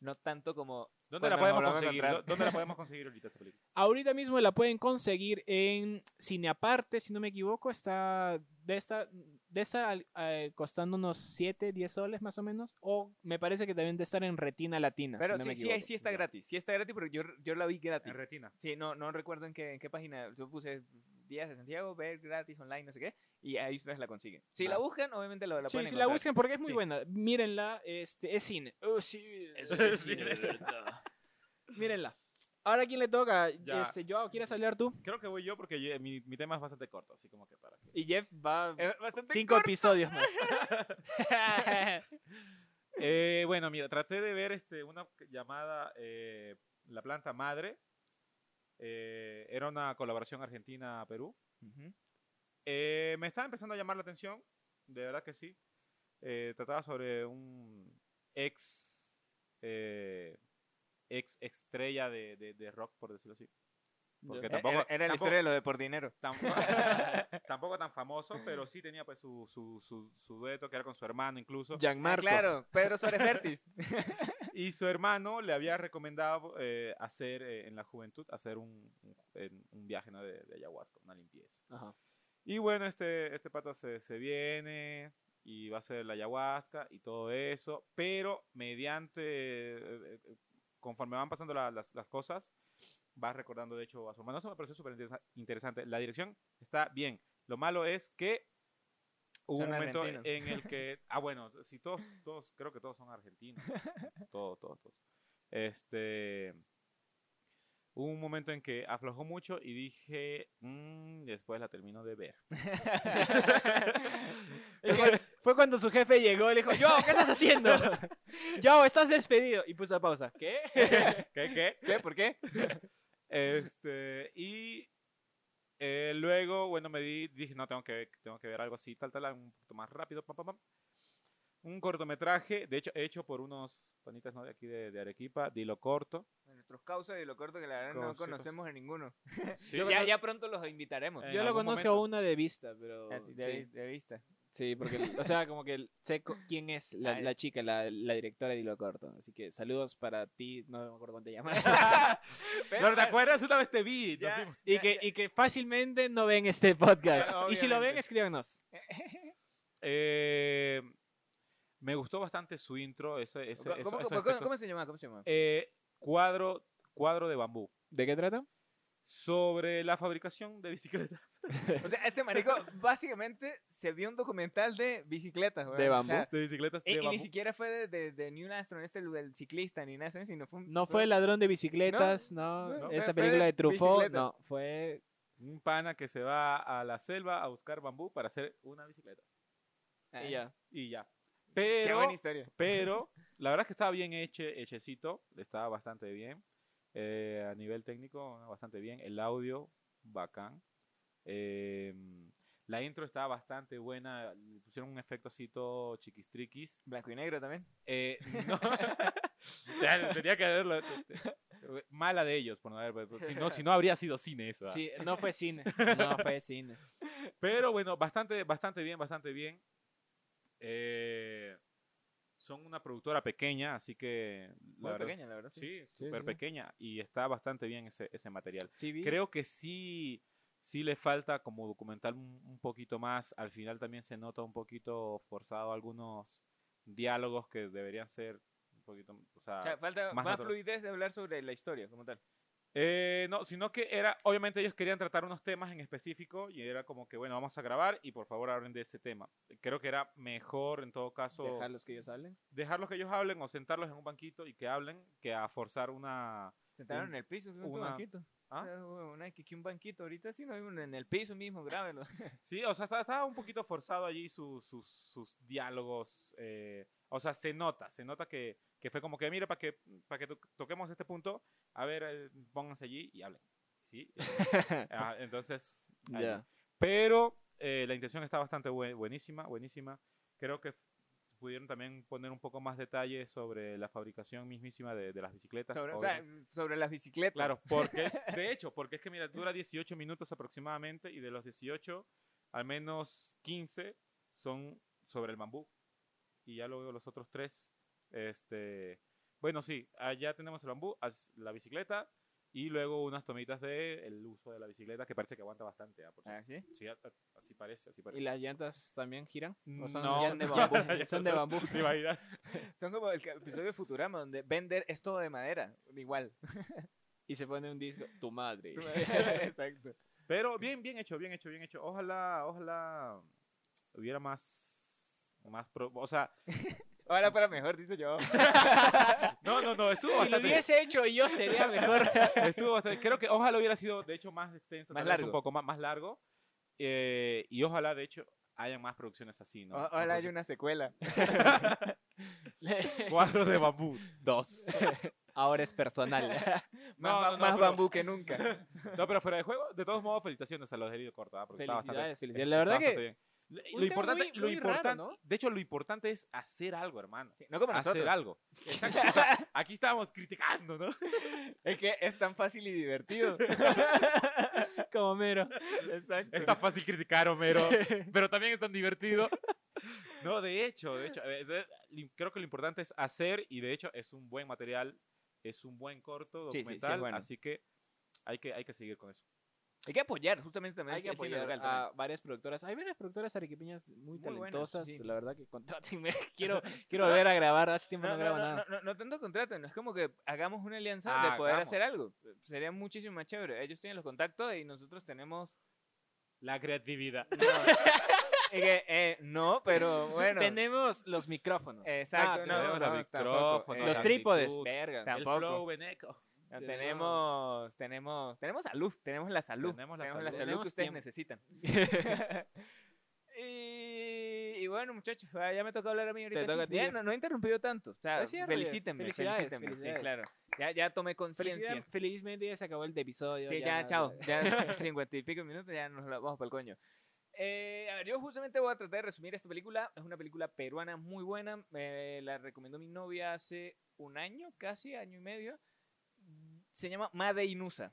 No tanto como... ¿Dónde la podemos conseguir? encontrar. ¿Dó- ¿Dónde la podemos conseguir ahorita esa película? Ahorita mismo la pueden conseguir en Cine Aparte, si no me equivoco. Está de esta, de esta eh, costando unos 7, 10 soles más o menos. O me parece que deben de estar en Retina Latina. Pero si no sí, me sí, equivoco. sí está gratis. Sí está gratis, pero yo, yo la vi gratis. En retina. Sí, no, no recuerdo en qué, en qué página. Yo puse Días de Santiago, ver gratis online, no sé qué. Y ahí ustedes la consiguen. Si la Ah. buscan, obviamente la, la Sí, pueden si la encontrar. buscan porque es muy Sí. buena. Mírenla, este, es cine. Oh, sí, eso es es cine, de verdad. Mírenla. Ahora, ¿quién le toca? Ya. Este, Joao, ¿quieres hablar tú? Creo que voy yo porque yo- mi, mi tema es bastante corto, así como que para que... Y Jeff va bastante cinco corto. episodios más. Eh, bueno, mira, traté de ver este, una llamada eh, La Planta Madre. Eh, era una colaboración Argentina-Perú. Eh, me estaba empezando a llamar la atención, de verdad que sí. Eh, trataba sobre un ex, eh, ex estrella de, de- de rock, por decirlo así. Porque Era- tampoco, era, era la tampoco- historia de lo de por dinero. tampoco, tampoco tan famoso, pero sí tenía pues su, su, su, su dueto que era con su hermano incluso. Ah, Gianmarco. claro, Pedro Suárez Vértiz. Y su hermano le había recomendado eh, hacer eh, en la juventud, hacer un, un, un viaje ¿no? de, de ayahuasca, una limpieza. Ajá. Y bueno, este, este pato se, se viene y va a hacer la ayahuasca y todo eso, pero mediante, eh, eh, conforme van pasando la- las, las cosas, va recordando de hecho a su hermano. Eso me pareció súper interesa- interesante. La dirección está bien. Lo malo es que hubo un momento argentinos. en el que, ah bueno, si todos, todos, creo que todos son argentinos, todos, todos, todos. Este, hubo un momento en que aflojó mucho y dije, "Mm, después la termino de ver. Fue- Fue cuando su jefe llegó y le dijo, Joao, ¿qué estás haciendo? Joao, estás despedido. Y puso pausa. ¿Qué? ¿Qué, qué? ¿Qué? ¿Por qué? Este, y eh, luego, bueno, me di, dije, no, tengo que, tengo que ver algo así, tal, tal, un poquito más rápido, pam, pam, pam. Un cortometraje, de hecho, hecho por unos panitas ¿no? de aquí de, de Arequipa, Dilo Corto. Nuestros causas y lo corto que la verdad no conocemos a ninguno. Sí, ya, ya pronto los invitaremos. Eh, Yo lo conozco momento. una de vista, pero... Así, de, sí. de vista. Sí, porque, o sea, como que sé quién es la, chica, la, la directora de Hilo Corto. Así que saludos para ti, no me acuerdo cómo te llamas. ¿No te acuerdas? Una vez te vi. Ya. y, que, y que fácilmente no ven este podcast. Y si lo ven, escríbanos. Eh, me gustó bastante su intro. Ese, ese- ¿Cómo, eso- cómo- esos cómo- efectos. cómo se llama? ¿Cómo se llama? Eh, cuadro, cuadro de bambú. ¿De qué trata? Sobre la fabricación de bicicletas. O sea, este marico básicamente se vio un documental de bicicletas, weón. De O bambú. sea, De bicicletas y, de y ni bambú. siquiera fue de, de, de Neil Armstrong, este el ciclista, ni nada de sino fue un- No fue el ladrón de bicicletas, no. no, Esta fue- fue película de de Truffaut, bicicleta. no. Fue. Un pana que se va a la selva a buscar bambú para hacer una bicicleta. Ah, y ya. Y ya. Qué Pero, buena historia. pero, la verdad es que estaba bien heche, hechecito. Estaba bastante bien. Eh, a nivel técnico, bastante bien. El audio, bacán. Eh, la intro estaba bastante buena. Le pusieron un efecto así todo chiquistriquis. Blanco y negro también. Eh, no. Ya, Tenía que haberlo. Mala de ellos, por no haber. Si no, si no habría sido cine eso. Sí, no fue cine. No fue cine. Pero bueno, bastante, bastante bien, bastante bien. Eh, son una productora pequeña, así que. la Muy verdad- pequeña, la verdad. Sí. Sí, Sí, súper sí. pequeña. Y está bastante bien ese, ese material. Creo que sí, sí le falta como documental un, un poquito más. Al final también se nota un poquito forzado algunos diálogos que deberían ser un poquito. O sea, O sea, falta más más, fluidez de hablar sobre la historia como tal. Eh, no, sino que era, obviamente ellos querían tratar unos temas en específico y era como que, bueno, vamos a grabar y por favor hablen de ese tema. Creo que era mejor en todo caso Dejarlos que ellos hablen. dejarlos que ellos hablen o sentarlos en un banquito y que hablen que a forzar una... Sentaron Un- en el piso, un una- banquito. ¿Ah? Que, que un banquito ahorita sí, no, en el piso mismo, grábenlo. Sí, o sea, estaba, un poquito forzado allí su- sus, sus diálogos. eh, o sea, se nota, se nota que, que fue como que, mira, para que, para que to- toquemos este punto, a ver, eh, pónganse allí y hablen. ¿Sí? Ah, entonces. Ya. Pero eh, la intención está bastante bue- buenísima, buenísima. Creo que pudieron también poner un poco más detalle sobre la fabricación mismísima de, de las bicicletas. Sobre, o sea, sobre las bicicletas. Claro, porque, de hecho, porque es que mira, dura 18 minutos aproximadamente y de los 18, al menos 15 son sobre el bambú. Y ya luego los otros tres, este, bueno, sí, allá tenemos el bambú, la bicicleta y luego unas tomitas de el uso de la bicicleta que parece que aguanta bastante. ah, por Ah, ¿sí? Sí, a- a- así parece, así parece. ¿Y las llantas también giran? ¿O son No, de bambú? ya son de bambú. ¿Te imaginas? Son como el ca- episodio de Futurama donde Bender es todo de madera. Igual. Y se pone un disco. Tu madre. Exacto. Pero bien, bien hecho, bien hecho, bien hecho. Ojalá, ojalá hubiera más, más, pro- o sea, Ahora para mejor, dice yo. no, no, no, estuvo Si lo bastante bien. hubiese hecho yo sería mejor. Estuvo bastante- creo que ojalá hubiera sido, de hecho, más extenso, Más largo. un poco más, más largo. eh, y ojalá, de hecho, hayan más producciones así, ¿no? O- Más Ahora hay produ- una secuela. Cuadro de bambú, dos. Ahora es personal. Más, No, ba- no, no, más pero- bambú que nunca. No, pero fuera de juego, de todos modos, felicitaciones a los de Herido Corta, ¿ah? porque está bastante- Felicidades. La verdad que. bien. Lo importante, muy- lo muy raro, importante, ¿no? de hecho, lo importante es hacer algo, hermano. Sí, no como hacer nosotros. algo. Exacto. o sea, aquí estábamos criticando, ¿no? Es que es tan fácil y divertido. Como mero. Exacto. Es tan fácil criticar, Homero, pero también es tan divertido. No, de hecho, de hecho, eh, creo que lo importante es hacer y de hecho es un buen material, es un buen corto Sí, sí, sí, documental, bueno. así que hay que hay que seguir con eso. Hay que apoyar, justamente también Hay que apoyar local también. a varias productoras. Hay varias productoras arequipeñas muy, Muy buenas, talentosas. sí. La verdad que contrátenme. quiero, quiero volver a grabar. Hace tiempo no, No, no, grabo no, nada. no, no, no tanto contrato, no es como que hagamos una alianza Ah, de poder hagamos. hacer algo. Sería muchísimo más chévere. Ellos tienen los contactos y nosotros tenemos. La creatividad. No, que, eh, no pero bueno. Tenemos los micrófonos. Exacto, Ah, no, tenemos no, los tampoco, micrófonos, eh, los trípodes. Verga. El Tampoco. flow Beneco. no, tenemos- tenemos, tenemos, tenemos salud, tenemos la salud, Tenemos la la salud. salud Tenemos que ustedes tiempo. necesitan. y, y bueno, muchachos, ah, ya me tocó hablar a mí ahorita. Toca sí. a ti, Bien, Jeff. no, no he interrumpido tanto. O sea, felicítenme. Felicidades, felicítenme. Sí, felicidades. claro. Ya, ya tomé conciencia. Felizmente ya se acabó el episodio. Sí, ya, chao. Ya cincuenta y pico minutos, ya nos la vamos para el coño. Eh, a ver, yo justamente voy a tratar de resumir esta película. Es una película peruana muy buena. Me la recomendó mi novia hace un año, casi, año y medio. Se llama Made Inusa.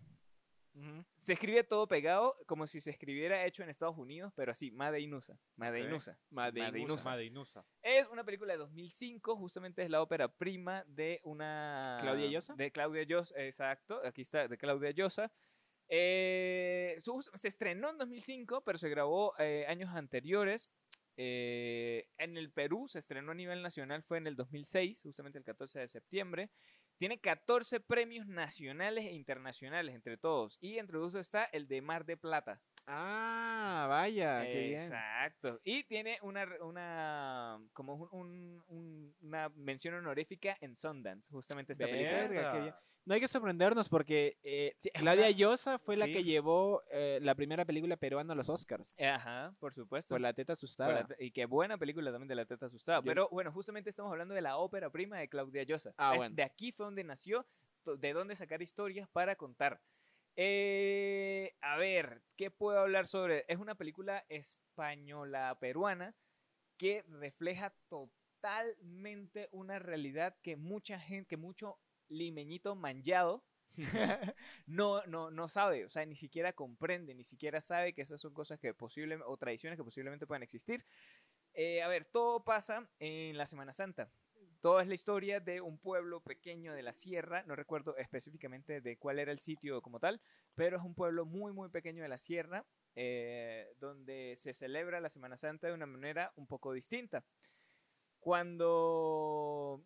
Ujú. Se escribe todo pegado como si se escribiera hecho en Estados Unidos, pero así, Made in USA. Made in. USA. Made in Made in USA. USA. Made in USA. Es una película de 2005, justamente es la ópera prima de una... ¿Claudia Llosa? De Claudia Llosa, exacto, aquí está, de Claudia Llosa. Eh, se estrenó en 2005, pero se grabó eh, años anteriores. Eh, en el Perú se estrenó a nivel nacional, fue en el 2006, justamente el 14 de septiembre. Tiene 14 premios nacionales e internacionales entre todos. Y entre ellos está el de Mar de Plata. Ah, vaya, qué bien. Exacto. Y tiene una, una como un- un- un- una mención honorífica en Sundance, justamente esta película. Qué bien. No hay que sorprendernos porque eh, Sí, Claudia Llosa fue la que llevó eh, la primera película peruana a los Oscars. Ajá, por supuesto. Por la teta asustada. la y qué buena película también de la teta asustada. Yo- Pero bueno, justamente estamos hablando de la ópera prima de Claudia Llosa. Ah, Es- bueno. De aquí fue donde nació, de dónde sacar historias para contar. Eh, a ver, ¿qué puedo hablar sobre? Es una película española peruana que refleja totalmente una realidad que mucha gente, que mucho limeñito manchado no, no, no sabe, o sea, ni siquiera comprende, ni siquiera sabe que esas son cosas que posiblemente, o tradiciones que posiblemente puedan existir. Eh, a ver, todo pasa en la Semana Santa. Toda es la historia de un pueblo pequeño de la sierra, no recuerdo específicamente de cuál era el sitio como tal, pero es un pueblo muy, muy pequeño de la sierra, eh, donde se celebra la Semana Santa de una manera un poco distinta. Cuando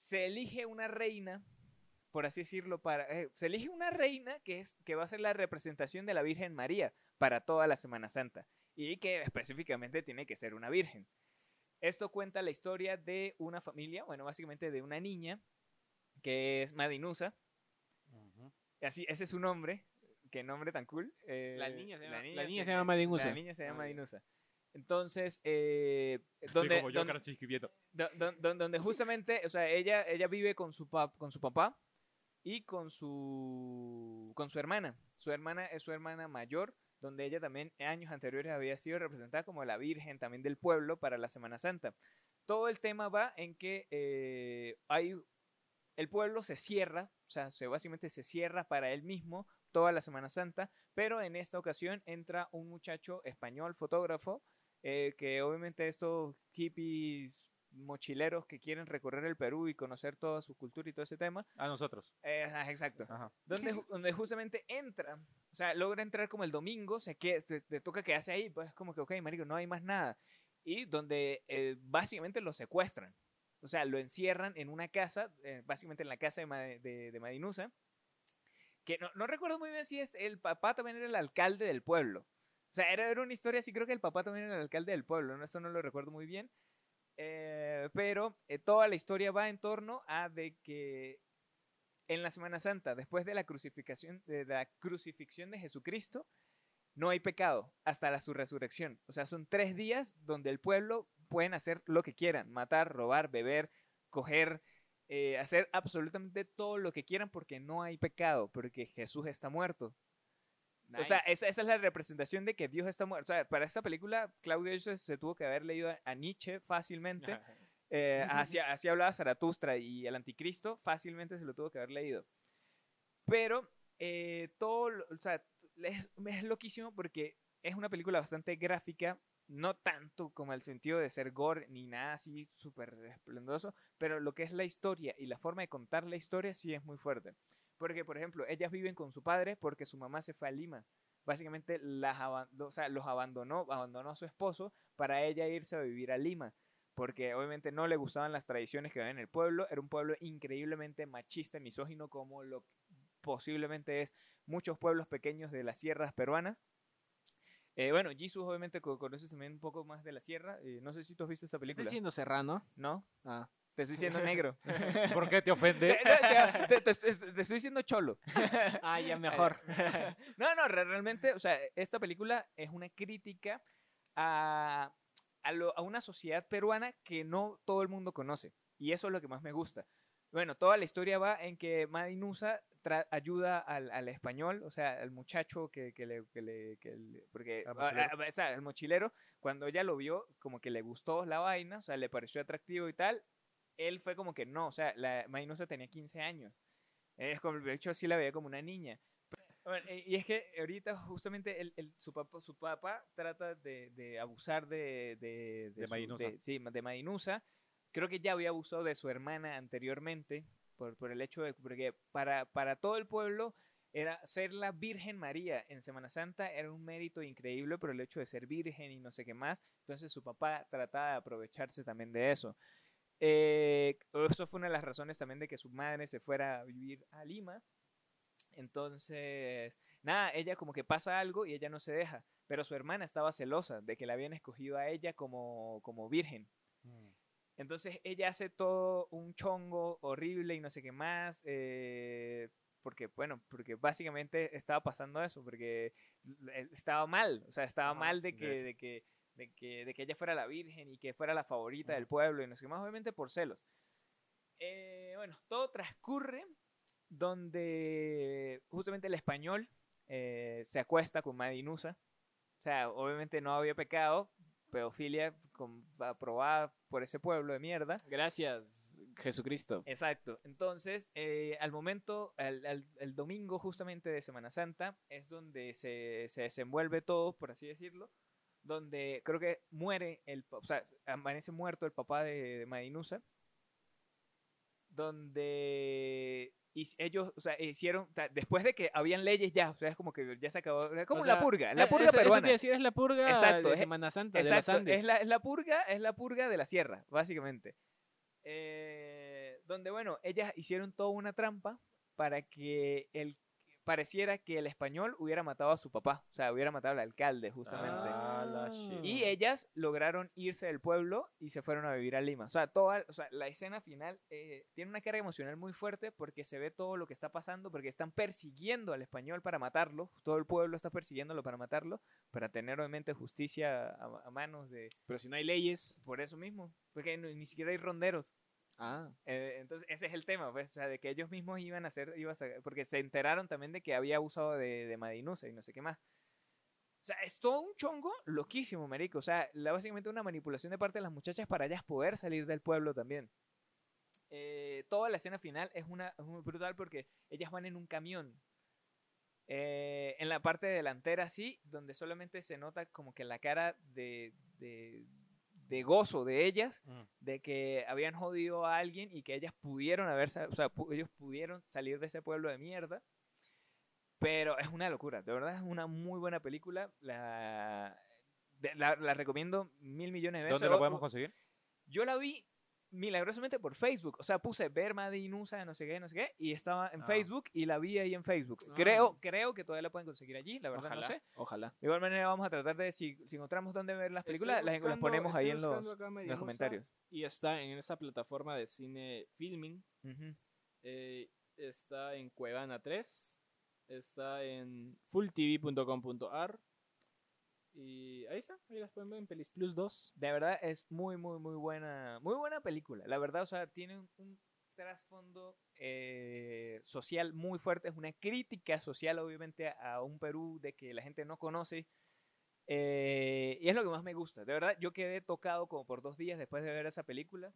se elige una reina, por así decirlo, para, eh, se elige una reina que, es, que va a ser la representación de la Virgen María para toda la Semana Santa y que específicamente tiene que ser una virgen. Esto cuenta la historia de una familia, bueno, básicamente de una niña que es Madinusa, así, ese es su nombre, qué nombre tan cool. eh, La niña se llama- la niña se llama La Madinusa. niña se llama. Madinusa. Entonces, eh, Estoy donde, como yo, donde- donde justamente, o sea, ella, ella vive con su, pap- con su papá y con su, con su hermana. Su hermana es su hermana mayor, donde ella también años anteriores había sido representada como la Virgen también del pueblo para la Semana Santa. Todo el tema va en que eh, hay, el pueblo se cierra, o sea, se, básicamente se cierra para él mismo toda la Semana Santa, pero en esta ocasión entra un muchacho español, fotógrafo, eh, que obviamente estos hippies mochileros que quieren recorrer el Perú y conocer toda su cultura y todo ese tema. A nosotros. eh, exacto. Ajá. Donde, donde justamente entra, o sea, logra entrar como el domingo, se que te, te toca quedarse ahí, pues es como que, ok, marico, no hay más nada. Y donde eh, básicamente lo secuestran. O sea, lo encierran en una casa, eh, básicamente en la casa de, Ma- de, de Madinusa, que no, no recuerdo muy bien si es, el papá también era el alcalde del pueblo. O sea, era, era una historia así, creo que el papá también era el alcalde del pueblo, ¿no? eso no lo recuerdo muy bien. Eh, pero eh, toda la historia va en torno a de que en la Semana Santa, después de la crucifixión de la crucifixión de Jesucristo, no hay pecado hasta la su resurrección. O sea, son tres días donde el pueblo pueden hacer lo que quieran, matar, robar, beber, coger, eh, hacer absolutamente todo lo que quieran porque no hay pecado, porque Jesús está muerto. O sea, Nice. esa, esa es la representación de que Dios está muerto. O sea, para esta película, Claudio se, se tuvo que haber leído a, a Nietzsche fácilmente. Eh, así, así hablaba Zaratustra y el anticristo, fácilmente se lo tuvo que haber leído. Pero eh, todo, o sea, es, es loquísimo porque es una película bastante gráfica, no tanto como el sentido de ser gore ni nada así súper esplendoroso, pero lo que es la historia y la forma de contar la historia sí es muy fuerte. Porque, por ejemplo, ellas viven con su padre porque su mamá se fue a Lima. Básicamente las o sea, los abandonó, abandonó a su esposo para ella irse a vivir a Lima porque obviamente no le gustaban las tradiciones que había en el pueblo. Era un pueblo increíblemente machista y misógino como lo posiblemente es muchos pueblos pequeños de las sierras peruanas. Eh, bueno, Jesus obviamente co- conoces también un poco más de la sierra. eh, no sé si tú has visto ¿Estás película. diciendo serrano? ¿No? Ah. Te estoy diciendo negro. ¿Por qué te ofende? te- te- te- te estoy diciendo cholo. Ah, ya mejor. no, no, re- realmente, o sea, esta película es una crítica a, a, lo- a una sociedad peruana que no todo el mundo conoce. Y eso es lo que más me gusta. Bueno, toda la historia va en que Madinusa tra- ayuda al, al español, o sea, al muchacho que, que le... que le- que le- porque, Al a- mochilero. a- o sea, el mochilero, cuando ella lo vio, como que le gustó la vaina, o sea, le pareció atractivo y tal, él fue como que no, o sea, la Madinusa tenía 15 años. Es como, de hecho, sí la veía como una niña. Bueno, y es que ahorita justamente el, el- su, papá, su papá trata de, de abusar de... De, de- sí, de Madinusa. Creo que ya había abusado de su hermana anteriormente por, por el hecho de... Porque para, para todo el pueblo era ser la Virgen María en Semana Santa era un mérito increíble por el hecho de ser virgen y no sé qué más. Entonces su papá trataba de aprovecharse también de eso. Eh, eso fue una de las razones también de que su madre se fuera a vivir a Lima. Entonces, nada, ella como que pasa algo y ella no se deja. Pero su hermana estaba celosa de que la habían escogido a ella como, como virgen. Entonces ella hace todo un chongo horrible y no sé qué más. eh, porque, bueno, porque básicamente estaba pasando eso, porque estaba mal, o sea, estaba mal de que, de, que, de, que, de que ella fuera la virgen y que fuera la favorita del pueblo y no sé qué más, obviamente por celos. Eh, bueno, todo transcurre donde justamente el español eh, se acuesta con Madinusa. O sea, obviamente no había pecado, pedofilia con- aprobada por ese pueblo de mierda. Gracias, Jesucristo. Exacto. Entonces, eh, al momento, al, al- el domingo justamente de Semana Santa, es donde se, se desenvuelve todo, por así decirlo, donde creo que muere, el, o sea, amanece muerto el papá de, de Madinusa, donde ellos, o sea, hicieron, después de que habían leyes ya, o sea, es como que ya se acabó, como O la purga, eh, la purga eso- eso peruana. decir, es la purga Exacto, de es- Semana Santa, de los Exacto, Andes. es la, es la purga, es la purga de la sierra, básicamente. Eh, donde, bueno, ellas hicieron toda una trampa para que el pareciera que el español hubiera matado a su papá, o sea, hubiera matado al alcalde, justamente. Ah, la shit. Y ellas lograron irse del pueblo y se fueron a vivir a Lima. O sea, toda, o sea la escena final eh, tiene una carga emocional muy fuerte porque se ve todo lo que está pasando, porque están persiguiendo al español para matarlo. Todo el pueblo está persiguiéndolo para matarlo, para tener obviamente justicia a, a manos de... Pero si no hay leyes. Por eso mismo, porque ni siquiera hay ronderos. Ah. Eh, entonces, ese es el tema, pues, o sea, de que ellos mismos iban a hacer, iban a sa- porque se enteraron también de que había abusado de, Madinusa y no sé qué más. O sea, es todo un chongo loquísimo, marico. O sea, la, básicamente una manipulación de parte de las muchachas para ellas poder salir del pueblo también. Eh, toda la escena final es, una, muy brutal porque ellas van en un camión. Eh, en la parte delantera, sí, donde solamente se nota como que la cara de, de gozo de ellas Mm. de que habían jodido a alguien y que ellas pudieron haber, sa- o sea, pu- ellos pudieron salir de ese pueblo de mierda. Pero es una locura, de verdad es una muy buena película. La, de- la, la recomiendo mil millones de veces. ¿Dónde lo O- podemos conseguir? Yo la vi milagrosamente por Facebook. O sea, puse ver Madinusa, no sé qué, no sé qué, y estaba en Ah. Facebook y la vi ahí en Facebook. Ah. Creo, creo que todavía la pueden conseguir allí, la verdad Ojalá. no sé. Ojalá. De igual manera vamos a tratar de, si, si encontramos dónde ver las películas, las, las ponemos ahí en los, en los comentarios. Y está en esa plataforma de cine filming. Eh, está en Cuevana 3. Está en fulltv.com.ar. Y ahí está. Ahí las pueden ver en Pelis Plus 2. De verdad es muy, muy, muy buena, muy buena película. La verdad, o sea, tiene un, trasfondo eh, social muy fuerte. Es una crítica social, obviamente, a, a un Perú de que la gente no conoce. Eh, y es lo que más me gusta. De verdad, yo quedé tocado como por dos días después de ver esa película.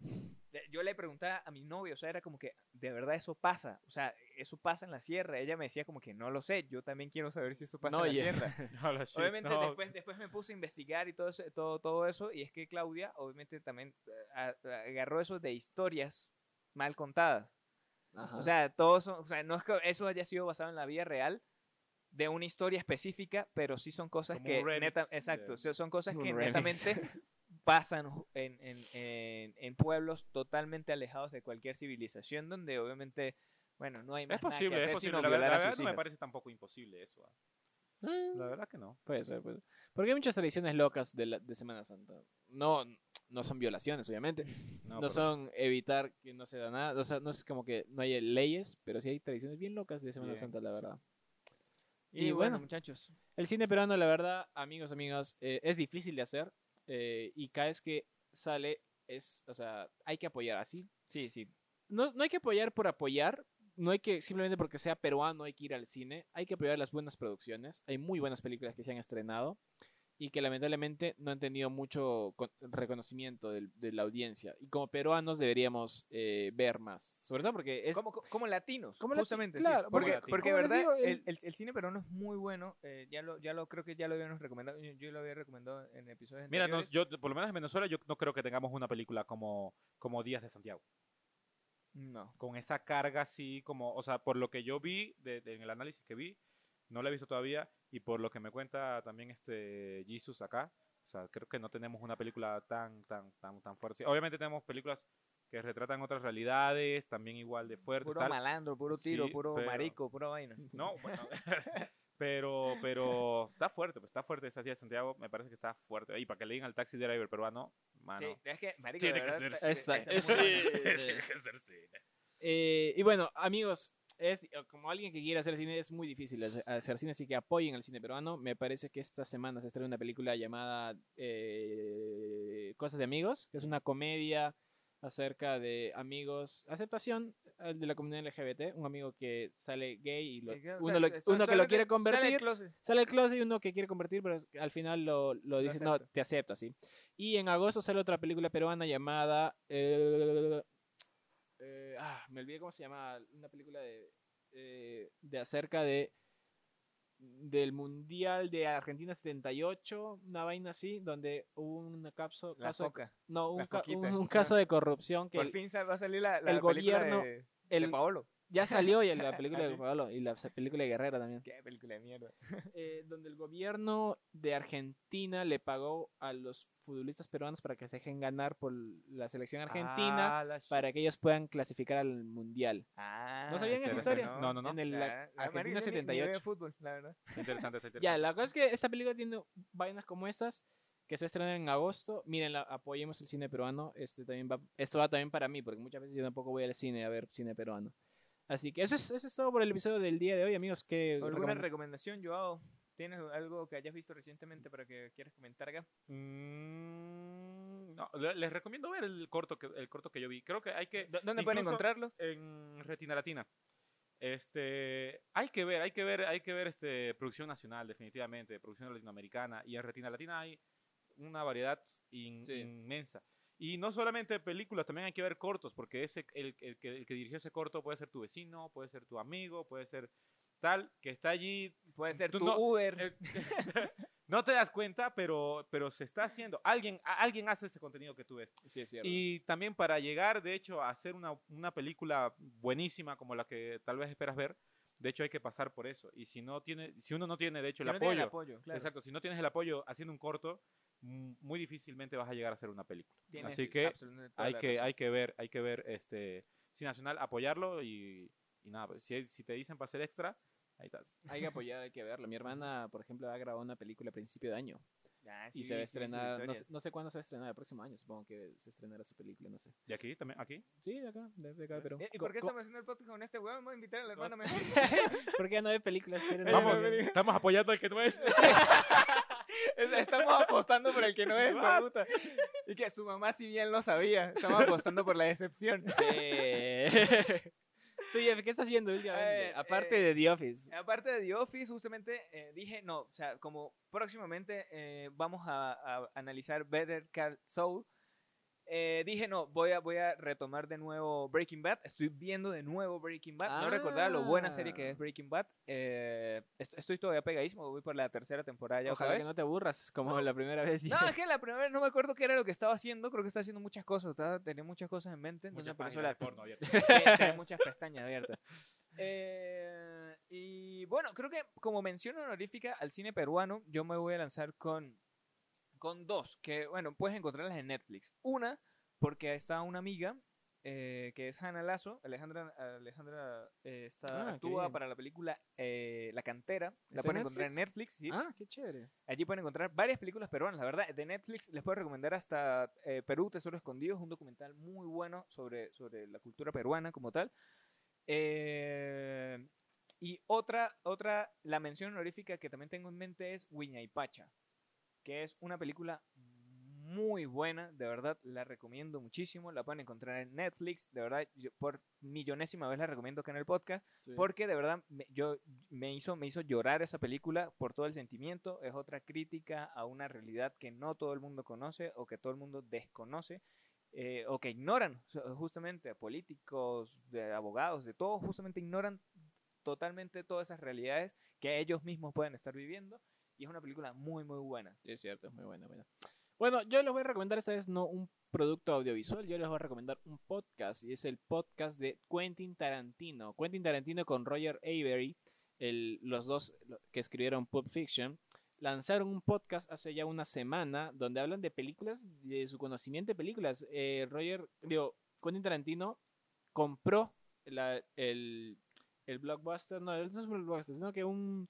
Yo le preguntaba a mi novio, o sea, era como que, de verdad eso pasa. O sea, eso pasa en la sierra. Ella me decía como que no lo sé. Yo también quiero saber si eso pasa No, en la y- sierra. No, la shit, Obviamente no. después, después me puse a investigar y todo, ese- todo, todo eso, y es que Claudia obviamente también eh, agarró eso de historias mal contadas. Ajá. O sea, todos son- o sea, no es que eso haya sido basado en la vida real de una historia específica, pero sí son cosas Como que neta, exacto, sea, son cosas que netamente pasan en, en- en- en pueblos totalmente alejados de cualquier civilización, donde obviamente, bueno, no hay más Es posible, nada que es posible. sino La verdad, la no me parece tampoco imposible eso. ah. Mm, La verdad que no. Puede ser, puede ser. Porque hay muchas tradiciones locas de, la- de Semana Santa. No, no son violaciones, obviamente. No, son evitar que no se da nada. O sea, no es como que no hay leyes, pero sí hay tradiciones bien locas de Semana Bien, Santa, la sí. verdad. Y, Y bueno, bueno. muchachos, El cine peruano, la verdad, amigos, amigas, eh, es difícil de hacer. Eh, y cada vez que sale, es, o sea, hay que apoyar así. sí, sí, No, no hay que apoyar por apoyar. No hay que, simplemente porque sea peruano, hay que ir al cine. Hay que apoyar las buenas producciones. Hay muy buenas películas que se han estrenado. Y que lamentablemente no han tenido mucho co- reconocimiento del- de la audiencia. Y como peruanos deberíamos eh, ver más. Sobre todo porque es... Como, como latinos, Como lati- justamente, sí. Porque, verdad, digo, el- el, el- el cine peruano es muy bueno. eh, ya lo, ya lo creo que ya lo habíamos recomendado. Yo, yo lo había recomendado en episodios Mira, anteriores. nos- yo, por lo menos en Venezuela, yo no creo que tengamos una película como, como Días de Santiago. No. Con esa carga así, como, o sea, por lo que yo vi de- de- en el análisis que vi, no la he visto todavía, y por lo que me cuenta también este Jesus acá, o sea, creo que no tenemos una película tan, tan, tan, tan fuerte. Obviamente tenemos películas que retratan otras realidades, también igual de fuertes. Puro tal. malandro, puro tiro, Sí, puro pero- marico, puro vaina. No, bueno. pero, pero está fuerte, pues está fuerte esa Días de Santiago, me parece que está fuerte. Y para que le digan al taxi driver peruano, mano. Sí, es que, marico, Tiene que ser bueno. Tiene que ser cine. Eh, y bueno, amigos, es como alguien que quiere hacer cine es muy difícil hacer- cine, así que apoyen el cine peruano. Me parece que esta semana se estrena una película llamada eh, Cosas de Amigos, que es una comedia acerca de amigos, aceptación eh, de la comunidad LGBT, un amigo que sale gay y lo- Que- o uno, lo- que lo quiere convertir, sale del closet y uno que quiere convertir, pero al final lo, lo dice, no, te acepto, así. Y en agosto sale otra película peruana llamada... eh, eh, ah, me olvidé cómo se llama, una película de, eh, de acerca de del Mundial de Argentina 78, una vaina así, donde hubo una capso, caso de- no, un, ca- un- un caso de corrupción que Por el- fin va a salir la, la el película gobierno- de, el- de Paolo. Ya salió ya la película ¿Ah, de? Pablo y la película de Guerrero también. Qué película de mierda. eh, donde el gobierno de Argentina le pagó a los futbolistas peruanos para que se dejen ganar por la selección argentina Ah, la shit. para que ellos puedan clasificar al mundial. Ah, ¿No sabían esa historia? No, no, no. En el Ya, la- Argentina marico, yo ni- ni 78. veo fútbol, la verdad. Interesante, está interesante. Ya, la cosa es que esta película tiene vainas como estas que se estrenan en agosto. Miren, apoyemos el cine peruano. Este también va, esto va también para mí, porque muchas veces yo tampoco voy al cine a ver cine peruano. Así que eso es, eso es todo por el episodio del día de hoy, amigos. ¿Qué ¿Alguna recomend- recomendación, Joao? ¿Tienes algo que hayas visto recientemente para que quieras comentar acá? Mm, no, le- les recomiendo ver el corto que el corto que yo vi. Creo que hay que ¿Dó- ¿Dónde pueden encontrarlo? en Retina Latina. Este, hay que ver, hay que ver, hay que ver este producción nacional definitivamente, producción latinoamericana y en Retina Latina hay una variedad in- Sí. inmensa. Y no solamente películas, también hay que ver cortos, porque ese el, el que, el que dirigió ese corto puede ser tu vecino, puede ser tu amigo, puede ser tal que está allí Puede ser tú tu no- Uber. eh, no te das cuenta, pero, pero se está haciendo. Alguien, alguien hace ese contenido que tú ves. Sí, es cierto. Y también para llegar, de hecho, a hacer una, una película buenísima como la que tal vez esperas ver, de hecho hay que pasar por eso. Y si no tiene, si uno no tiene, de hecho, Si el no apoyo, el apoyo, claro. exacto, si no tienes el apoyo haciendo un corto, muy difícilmente vas a llegar a hacer una película. Tienes Así que hay que, hay que ver, hay que ver este Cine Nacional, apoyarlo y, y nada, pues, si, si te dicen para hacer extra, ahí estás. Hay que apoyar, hay que verlo. Mi hermana, por ejemplo, ha grabado una película a principio de año Ah, y sí se va a sí estrenar, no, sé- no sé cuándo se va a estrenar, el próximo año supongo que se estrenará su película, no sé. ¿Y aquí? ¿También? ¿Aquí? Sí, de acá, de, de acá, pero... Eh, ¿Y co- por qué estamos haciendo el podcast con este weón? Vamos a invitar a la hermana mía. ¿Por qué no hay películas? Vamos, películas. estamos apoyando al que no es. Es- Estamos apostando por el que no es, me gusta. Y que su mamá si bien lo sabía. Estamos apostando por la decepción. Sí. Tú, Jeff, ¿qué estás haciendo últimamente? Eh, Aparte eh, de The Office. Aparte de The Office, justamente eh, dije, no, o sea, como próximamente eh, vamos a, a analizar Better Call Saul, eh, dije, no, voy a, voy a retomar de nuevo Breaking Bad. Estoy viendo de nuevo Breaking Bad. No recordaba lo buena serie que es Ah. Breaking Bad. Eh, est- estoy todavía pegadísimo, voy por la tercera temporada ya otra Ojalá vez. que no te aburras como la primera vez. No, es que la primera vez no me acuerdo qué era lo que estaba haciendo. Creo que estaba haciendo muchas cosas. Estaba, tenía muchas cosas en mente. Entonces Muchas por eso páginas la, de porno tenía muchas pestañas abiertas. Eh, y bueno, creo que como mención honorífica al cine peruano, yo me voy a lanzar con, con dos, que bueno, puedes encontrarlas en Netflix. Una, porque está una amiga, eh, que es Hannah Lazo. Alejandra, Alejandra eh, está, Ah, actúa para la película eh, La Cantera. La ¿Está pueden en encontrar en Netflix. ¿sí? Ah, qué chévere. Allí pueden encontrar varias películas peruanas, la verdad. De Netflix les puedo recomendar hasta Perú, Tesoro Escondido. Es un documental muy bueno sobre, sobre la cultura peruana como tal. Y otra, otra, la mención honorífica que también tengo en mente es Pacha que es una película muy buena, de verdad la recomiendo muchísimo, la pueden encontrar en Netflix, de verdad yo por millonésima vez la recomiendo acá en el podcast, porque de verdad me, yo, me, hizo, me hizo llorar esa película por todo el sentimiento, es otra crítica a una realidad que no todo el mundo conoce o que todo el mundo desconoce. eh, o que ignoran justamente a políticos, de abogados, de todos, justamente ignoran totalmente todas esas realidades que ellos mismos pueden estar viviendo. Es una película muy, muy buena. Sí, es cierto, es muy buena, buena. Bueno, yo les voy a recomendar esta vez no un producto audiovisual, yo les voy a recomendar un podcast y es el podcast de Quentin Tarantino. Quentin Tarantino con Roger Avery, el- los dos que escribieron Pulp Fiction, lanzaron un podcast hace ya una semana donde hablan de películas, de su conocimiento de películas. Eh, Roger, digo, Quentin Tarantino compró el, el blockbuster, no, no es un blockbuster, sino que un,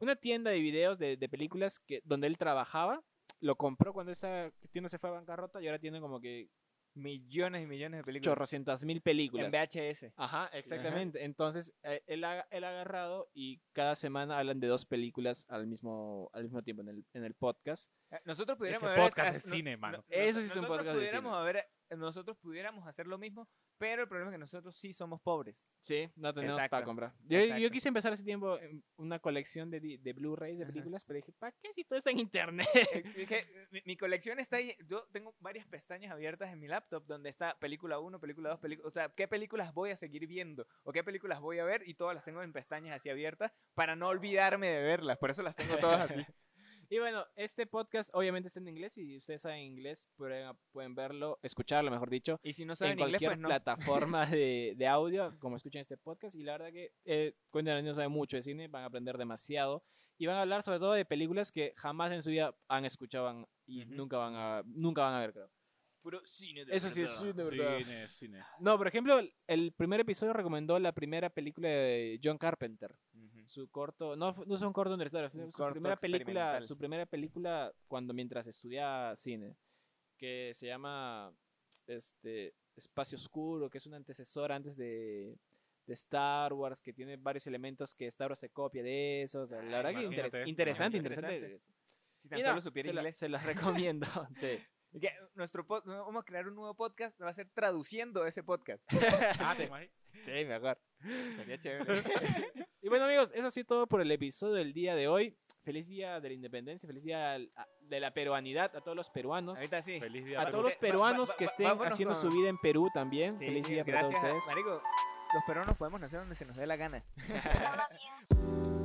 una tienda de videos de, de películas que, donde él trabajaba, lo compró cuando esa tienda se fue a bancarrota y ahora tiene como que Millones y millones de películas. chorrocientas mil películas. En VHS. Ajá, exactamente. Entonces, eh, él, ha, él ha agarrado y cada semana hablan de dos películas al mismo, al mismo tiempo en el, en el podcast. Eh, Nosotros pudiéramos Ese haber podcast es- de cine, mano. Eso sí es un podcast de pudiéramos cine. haber- nosotros pudiéramos hacer lo mismo, pero el problema es que nosotros sí somos pobres. Sí, no tenemos Exacto, para comprar. Yo, yo quise empezar hace tiempo em, una colección de, de Blu-rays de Ajá. películas, pero dije, ¿para qué si todo está en internet? Eh, mi, mi colección está ahí. Yo tengo varias pestañas abiertas en mi laptop donde está película 1, película 2, película. O sea, qué películas voy a seguir viendo o qué películas voy a ver y todas las tengo en pestañas así abiertas para no olvidarme de verlas. Por eso las tengo todas así. Y bueno, este podcast obviamente está en inglés y ustedes saben inglés, pueden, pueden verlo, escucharlo, mejor dicho, Y si no en saben inglés, cualquier pues no. plataforma de, de audio, como escuchan este podcast. Y la verdad que eh, Quentin Tarantino sabe mucho de cine, van a aprender demasiado. Y van a hablar sobre todo de películas que jamás en su vida han escuchado y Ujú. nunca, van a, nunca van a ver, creo. Puro cine de Eso sí es verdad. cine, de verdad. Cine, cine. No, por ejemplo, el- el primer episodio recomendó la primera película de John Carpenter. Su corto, no, no es un corto universitario, Un su corto primera película, su primera película cuando mientras estudiaba cine, que se llama este Espacio Oscuro, que es un antecesor antes de, de Star Wars, que tiene varios elementos que Star Wars se copia de esos. La verdad que interes- interesante, imagínate. interesante. Si tan Y solo no, supiera se, la- se las recomiendo. sí. Que nuestro pod- vamos a crear un nuevo podcast, va a ser traduciendo ese podcast. Ah, ¿te imaginas? Sí, mejor. Sería chévere. Y bueno, amigos, eso ha sido todo por el episodio del día de hoy. Feliz día de la independencia, feliz día de la peruanidad a todos los peruanos. Ahorita sí. Feliz día. A Perú. todos los Va- va- peruanos va- que estén haciendo con- su vida en Perú también. Sí, Feliz sí, día para todos ustedes. Marico, los peruanos podemos nacer donde se nos dé la gana.